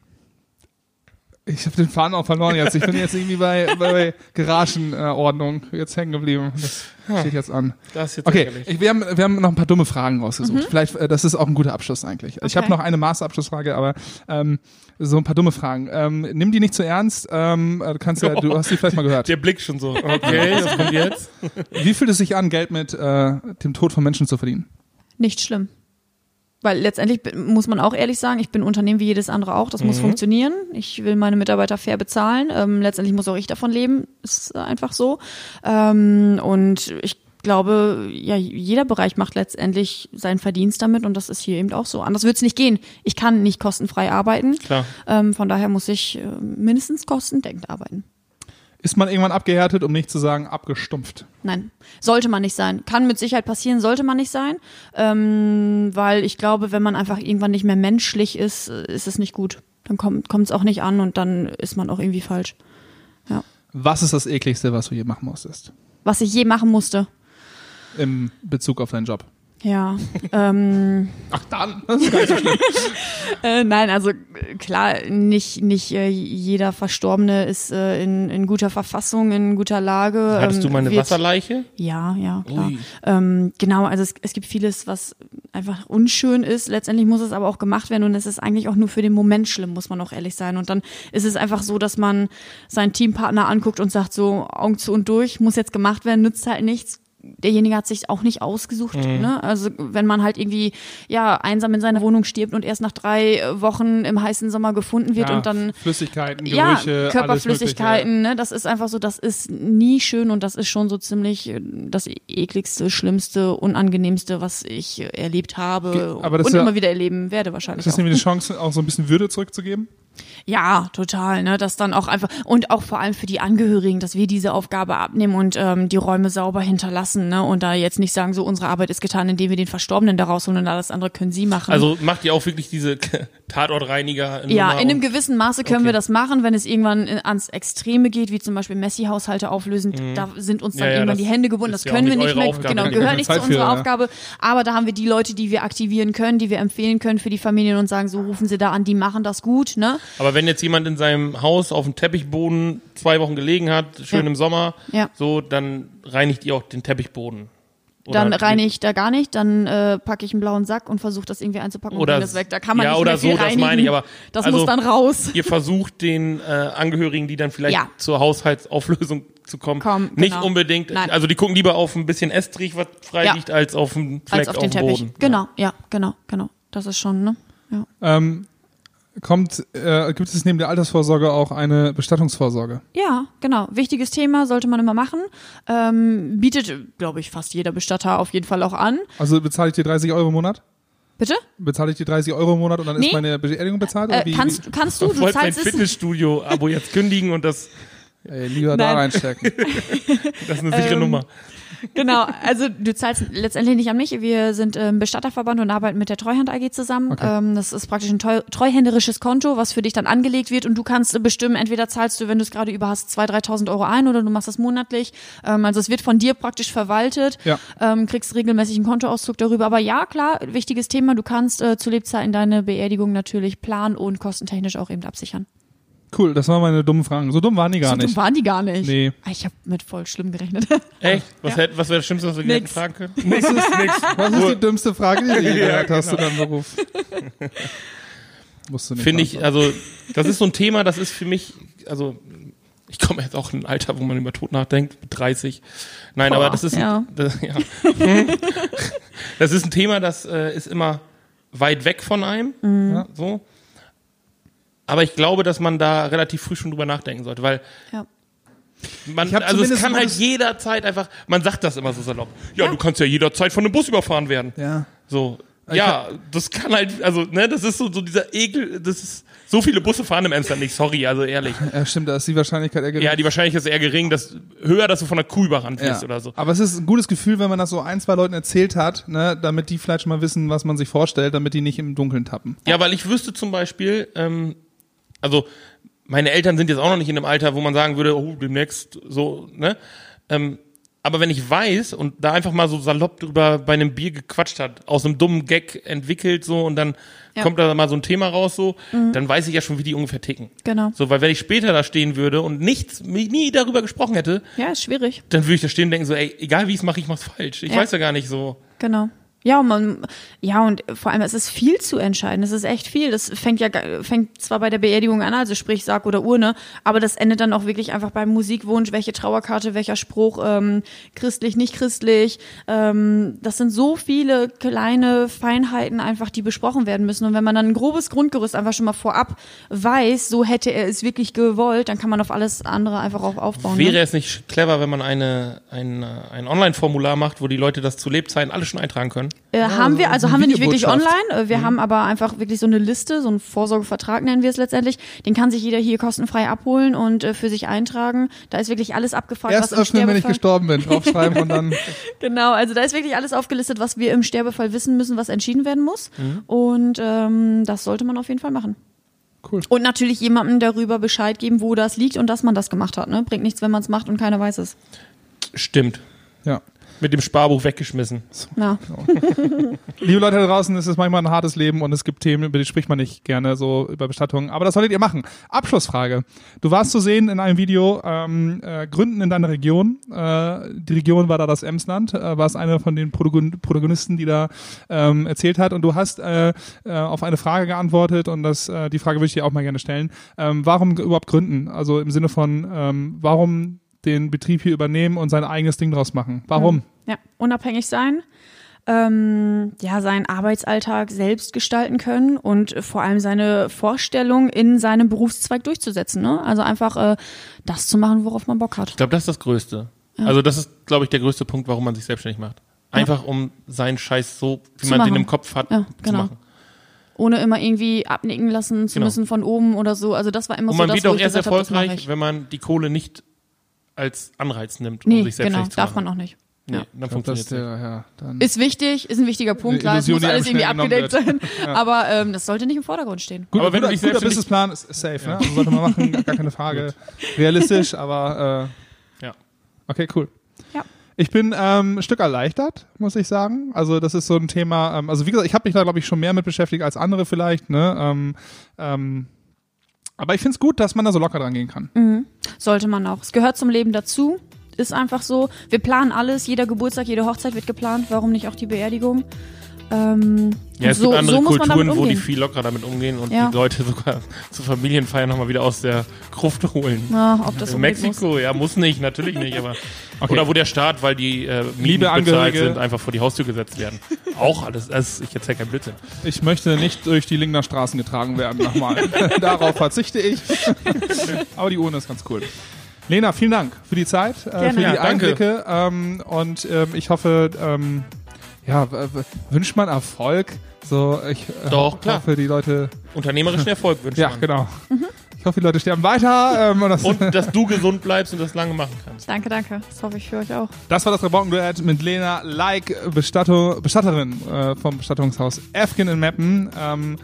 ich habe den Faden auch verloren jetzt. Ich bin jetzt irgendwie bei, bei Garagenordnung jetzt hängen geblieben. Das steht jetzt an. Das ist jetzt Okay, ich, wir, haben, wir haben noch ein paar dumme Fragen rausgesucht. Vielleicht, äh, das ist auch ein guter Abschluss eigentlich. Ich habe Okay. noch eine Masterabschlussfrage, aber ähm, so ein paar dumme Fragen. Ähm, nimm die nicht zu ernst. Ähm, äh, du kannst ja, du hast die vielleicht mal gehört. Der Blick schon so. Okay, was kommt jetzt? Wie fühlt es sich an, Geld mit äh, dem Tod von Menschen zu verdienen? Nicht schlimm. Weil letztendlich muss man auch ehrlich sagen, ich bin ein Unternehmen wie jedes andere auch. Das muss Mhm. funktionieren. Ich will meine Mitarbeiter fair bezahlen. Ähm, letztendlich muss auch ich davon leben. Ist einfach so. Ähm, und ich glaube, ja, jeder Bereich macht letztendlich seinen Verdienst damit und das ist hier eben auch so. Anders wird es nicht gehen. Ich kann nicht kostenfrei arbeiten. Klar. Ähm, von daher muss ich äh, mindestens kostendeckend arbeiten. Ist man irgendwann abgehärtet, um nicht zu sagen abgestumpft? Nein, sollte man nicht sein. Kann mit Sicherheit passieren, sollte man nicht sein. Ähm, weil ich glaube, wenn man einfach irgendwann nicht mehr menschlich ist, äh, ist es nicht gut. Dann kommt es auch nicht an und dann ist man auch irgendwie falsch. Ja. Was ist das ekligste, was du je machen musstest? Was ich je machen musste. Im Bezug auf deinen Job. Ja. ähm, Ach dann, das ist gar nicht so schlimm. äh, nein, also klar, nicht, nicht äh, jeder Verstorbene ist äh, in, in guter Verfassung, in guter Lage. Hattest ähm, du mal eine wird- Wasserleiche? Ja, ja, klar. Ähm, genau, also es, es gibt vieles, was einfach unschön ist. Letztendlich muss es aber auch gemacht werden und es ist eigentlich auch nur für den Moment schlimm, muss man auch ehrlich sein. Und dann ist es einfach so, dass man seinen Teampartner anguckt und sagt so, Augen zu und durch, muss jetzt gemacht werden, nützt halt nichts. Derjenige hat sich auch nicht ausgesucht. Mhm. Ne? Also wenn man halt irgendwie ja einsam in seiner Wohnung stirbt und erst nach drei äh, Wochen im heißen Sommer gefunden wird Ja, und dann Flüssigkeiten, ja, Gerüche, Körperflüssigkeiten, ne, das ist einfach so, das ist nie schön und das ist schon so ziemlich äh, das ekligste, schlimmste, unangenehmste, was ich erlebt habe und ja- immer wieder erleben werde wahrscheinlich. Ist das nämlich eine Chance, auch so ein bisschen Würde zurückzugeben? Ja, total, ne, das dann auch einfach und auch vor allem für die Angehörigen, dass wir diese Aufgabe abnehmen und ähm, die Räume sauber hinterlassen, ne, und da jetzt nicht sagen, so unsere Arbeit ist getan, indem wir den Verstorbenen da rausholen und alles andere können sie machen. Also macht ihr auch wirklich diese Tatortreiniger? Ja, in einem gewissen Maße können Okay. wir das machen, wenn es irgendwann in- ans Extreme geht, wie zum Beispiel Messi-Haushalte auflösen. Da sind uns dann Mhm. Ja, ja, irgendwann die Hände gebunden. Das ja können wir nicht mehr. Aufgabe. Genau, gehört nicht zu Zeit für, unserer ja. Aufgabe. Aber da haben wir die Leute, die wir aktivieren können, die wir empfehlen können für die Familien und sagen, so rufen sie da an, die machen das gut, ne? Aber wenn jetzt jemand in seinem Haus auf dem Teppichboden zwei Wochen gelegen hat, schön Ja. im Sommer, Ja. so, dann reinigt ihr auch den Teppichboden. Oder Dann reinige ich da gar nicht, dann äh, packe ich einen blauen Sack und versuche das irgendwie einzupacken Oder und bringe das weg. Da kann man ja, nicht oder mehr viel so, das reinigen. meine ich, aber das also- muss dann raus. Ihr versucht den äh, Angehörigen, die dann vielleicht Ja. zur Haushaltsauflösung zu kommen, Komm, nicht genau. unbedingt, Nein. also die gucken lieber auf ein bisschen Estrich, was frei Ja. liegt, als auf einen Fleck Als auf den dem Teppich. Boden. Genau, ja, genau, genau. Das ist schon, ne? Ja. Ähm, kommt, äh, gibt es neben der Altersvorsorge auch eine Bestattungsvorsorge? Ja, genau. Wichtiges Thema, sollte man immer machen. Ähm, bietet, glaube ich, fast jeder Bestatter auf jeden Fall auch an. Also bezahle ich dir 30 Euro im Monat? Bitte? Bezahle ich dir 30 Euro im Monat und dann Nee. ist meine Beerdigung bezahlt? Oder Äh, wie, kannst, kannst du, Du zahlst es. Fitnessstudio-Abo jetzt kündigen und das, wie, ey, lieber da Nein. reinstecken. das ist eine sichere Ähm, Nummer. Genau, also du zahlst letztendlich nicht an mich. Wir sind ähm, Bestatterverband und arbeiten mit der Treuhand AG zusammen. Okay. Ähm, das ist praktisch ein treu treuhänderisches Konto, was für dich dann angelegt wird und du kannst äh, bestimmen, entweder zahlst du, wenn du es gerade über hast, 2.000, 3.000 Euro ein oder du machst das monatlich. Ähm, also es wird von dir praktisch verwaltet, Ja. kriegst regelmäßig einen Kontoauszug darüber. Aber ja, klar, wichtiges Thema, du kannst äh, zu Lebzeiten deine Beerdigung natürlich planen und kostentechnisch auch eben absichern. Cool, das waren meine dummen Fragen. So dumm waren die gar so dumm nicht. waren die gar nicht. Nee. Ah, Ich habe mit voll schlimm gerechnet. Echt? Was, Ja. was wäre das Schlimmste, was wir hätten Nix. fragen können? Was ist, was ist die dümmste Frage, die du je gehört hast genau. in deinem Beruf? Musst du nicht Finde ich, also, das ist so ein Thema, das ist für mich, also, ich komme jetzt auch in ein Alter, wo man über Tod nachdenkt, mit 30. Nein, Boah, aber das ist, ja. das, ja. das ist ein Thema, das äh, ist immer weit weg von einem, Mhm. ja, so. Aber ich glaube, dass man da relativ früh schon drüber nachdenken sollte, weil ja. man, also es kann halt jederzeit einfach, man sagt das immer so salopp. Ja, du kannst ja jederzeit von einem Bus überfahren werden. Ja. So. Ja, das kann halt, also, ne, das ist so, so dieser Ekel, das ist, so viele Busse fahren im Emsland nicht, sorry, also ehrlich. ja, stimmt, da ist die Wahrscheinlichkeit eher gering. Ja, die Wahrscheinlichkeit ist eher gering, dass, höher, dass du von einer Kuh überrannt wirst oder so. Aber es ist ein gutes Gefühl, wenn man das so ein, zwei Leuten erzählt hat, ne, damit die vielleicht schon mal wissen, was man sich vorstellt, damit die nicht im Dunkeln tappen. Ja, weil ich wüsste zum Beispiel, ähm, also, meine Eltern sind jetzt auch noch nicht in einem Alter, wo man sagen würde, oh, demnächst so, ne, ähm, aber wenn ich weiß und da einfach mal so salopp drüber bei einem Bier gequatscht hat, aus einem dummen Gag entwickelt so und dann Ja. kommt da mal so ein Thema raus so, dann weiß ich ja schon, wie die ungefähr ticken. Genau. So, weil wenn ich später da stehen würde und nichts, nie darüber gesprochen hätte, Ja, ist schwierig. dann würde ich da stehen und denken so, ey, egal wie ich es mache, ich mach's falsch. Ich Ja. weiß ja gar nicht so. Genau. Ja, und man, ja, und vor allem, es ist viel zu entscheiden. Es ist echt viel. Das fängt ja, fängt zwar bei der Beerdigung an, also sprich Sarg oder Urne, aber das endet dann auch wirklich einfach beim Musikwunsch, welche Trauerkarte, welcher Spruch, ähm, christlich, nicht christlich. Ähm, das sind so viele kleine Feinheiten einfach, die besprochen werden müssen. Und wenn man dann ein grobes Grundgerüst einfach schon mal vorab weiß, so hätte er es wirklich gewollt, dann kann man auf alles andere einfach auch aufbauen. Wäre ne? es nicht clever, wenn man eine, ein, ein Online-Formular macht, wo die Leute das zu Lebzeiten alles schon eintragen können? Äh, haben wir, also haben wir nicht wirklich online. Äh, Wir haben aber einfach wirklich so eine Liste, so einen Vorsorgevertrag nennen wir es letztendlich. Den kann sich jeder hier kostenfrei abholen und äh, für sich eintragen. Da ist wirklich alles abgefragt, Erst was im öffnen, wenn ich gestorben bin, draufschreiben und dann. Genau, also da ist wirklich alles aufgelistet, was wir im Sterbefall wissen müssen, was entschieden werden muss. Und ähm, das sollte man auf jeden Fall machen. Cool. Und natürlich jemandem darüber Bescheid geben, wo das liegt und dass man das gemacht hat. Ne? Bringt nichts, wenn man es macht und keiner weiß es. Stimmt. Ja. Mit dem Sparbuch weggeschmissen. Ja. Liebe Leute da draußen, es ist manchmal ein hartes Leben und es gibt Themen, über die spricht man nicht gerne, so über Bestattungen. Aber das solltet ihr machen. Abschlussfrage. Du warst zu sehen in einem Video, ähm, äh, Gründen in deiner Region. Äh, die Region war da das Emsland, äh, warst einer von den Protagon Protagonisten, die da ähm, erzählt hat. Und du hast äh, äh, auf eine Frage geantwortet und das, äh, die Frage würde ich dir auch mal gerne stellen. Ähm, warum überhaupt gründen? Also im Sinne von, ähm, warum den Betrieb hier übernehmen und sein eigenes Ding draus machen? Warum? Ja, unabhängig sein. Ähm, ja, seinen Arbeitsalltag selbst gestalten können und vor allem seine Vorstellung in seinem Berufszweig durchzusetzen. Ne? Also einfach äh, das zu machen, worauf man Bock hat. Ich glaube, das ist das Größte. Also das ist, glaube ich, der größte Punkt, warum man sich selbstständig macht. Einfach um seinen Scheiß so, wie Zu man den machen. im Kopf hat, Ja, zu genau. machen. Ohne immer irgendwie abnicken lassen zu Genau. müssen von oben oder so. Also das war immer Und so man das, wird wo auch ich erst erfolgreich, ich. wenn man die Kohle nicht als Anreiz nimmt, um Nee, sich genau, selbstständig zu darf machen. man auch nicht. Nee, Ja. dann funktioniert dass der, ja, dann Ist wichtig, ist ein wichtiger Punkt, klar, es muss alles irgendwie abgedeckt sein. Aber ähm, das sollte nicht im Vordergrund stehen. Gut, Aber wenn du guter, guter Businessplan ist, safe, ne? Also sollte man machen, gar keine Frage. Realistisch, aber äh, Ja. okay, cool. Ja. Ich bin ähm, ein Stück erleichtert, muss ich sagen. Also das ist so ein Thema, ähm, also wie gesagt, ich habe mich da, glaube ich, schon mehr mit beschäftigt als andere vielleicht, ne? Ähm, ähm, aber ich finde es gut, dass man da so locker dran gehen kann. Mhm. Sollte man auch. Es gehört zum Leben dazu. Ist einfach so. Wir planen alles. Jeder Geburtstag, jede Hochzeit wird geplant. Warum nicht auch die Beerdigung? Ähm, Ja, es so, gibt andere so muss Kulturen, wo die viel lockerer damit umgehen und Ja. die Leute sogar zu Familienfeiern nochmal wieder aus der Gruft holen. Ja, ob das In Mexiko, ja, muss nicht, natürlich nicht, aber. Oder wo der Staat, weil die äh, Mieten Liebe bezahlt sind, einfach vor die Haustür gesetzt werden. Auch alles, das, ich erzähle kein Blödsinn. Ich möchte nicht durch die Lingner Straßen getragen werden nochmal. Darauf verzichte ich. Aber die Urne ist ganz cool. Lena, vielen Dank für die Zeit, äh, für die Ja. Einblicke ähm, und ähm, ich hoffe, ähm, ja, wünscht man Erfolg? So, ich äh, Doch, klar. hoffe, die Leute, Unternehmerischen Erfolg wünsche ja, man. genau. Ich hoffe, die Leute sterben weiter. Ähm, und das, Und dass du gesund bleibst und das lange machen kannst. Danke, danke. Das hoffe ich für euch auch. das war das Rabauken-Duett mit Lena Like, Bestatterin äh, vom Bestattungshaus Efkin in Meppen. Ähm,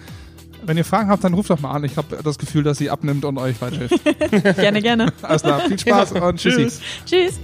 wenn ihr Fragen habt, dann ruft doch mal an. Ich habe das Gefühl, dass sie abnimmt und euch weiterhilft. Gerne, gerne. Alles klar, viel Spaß und tschüssi. Tschüss.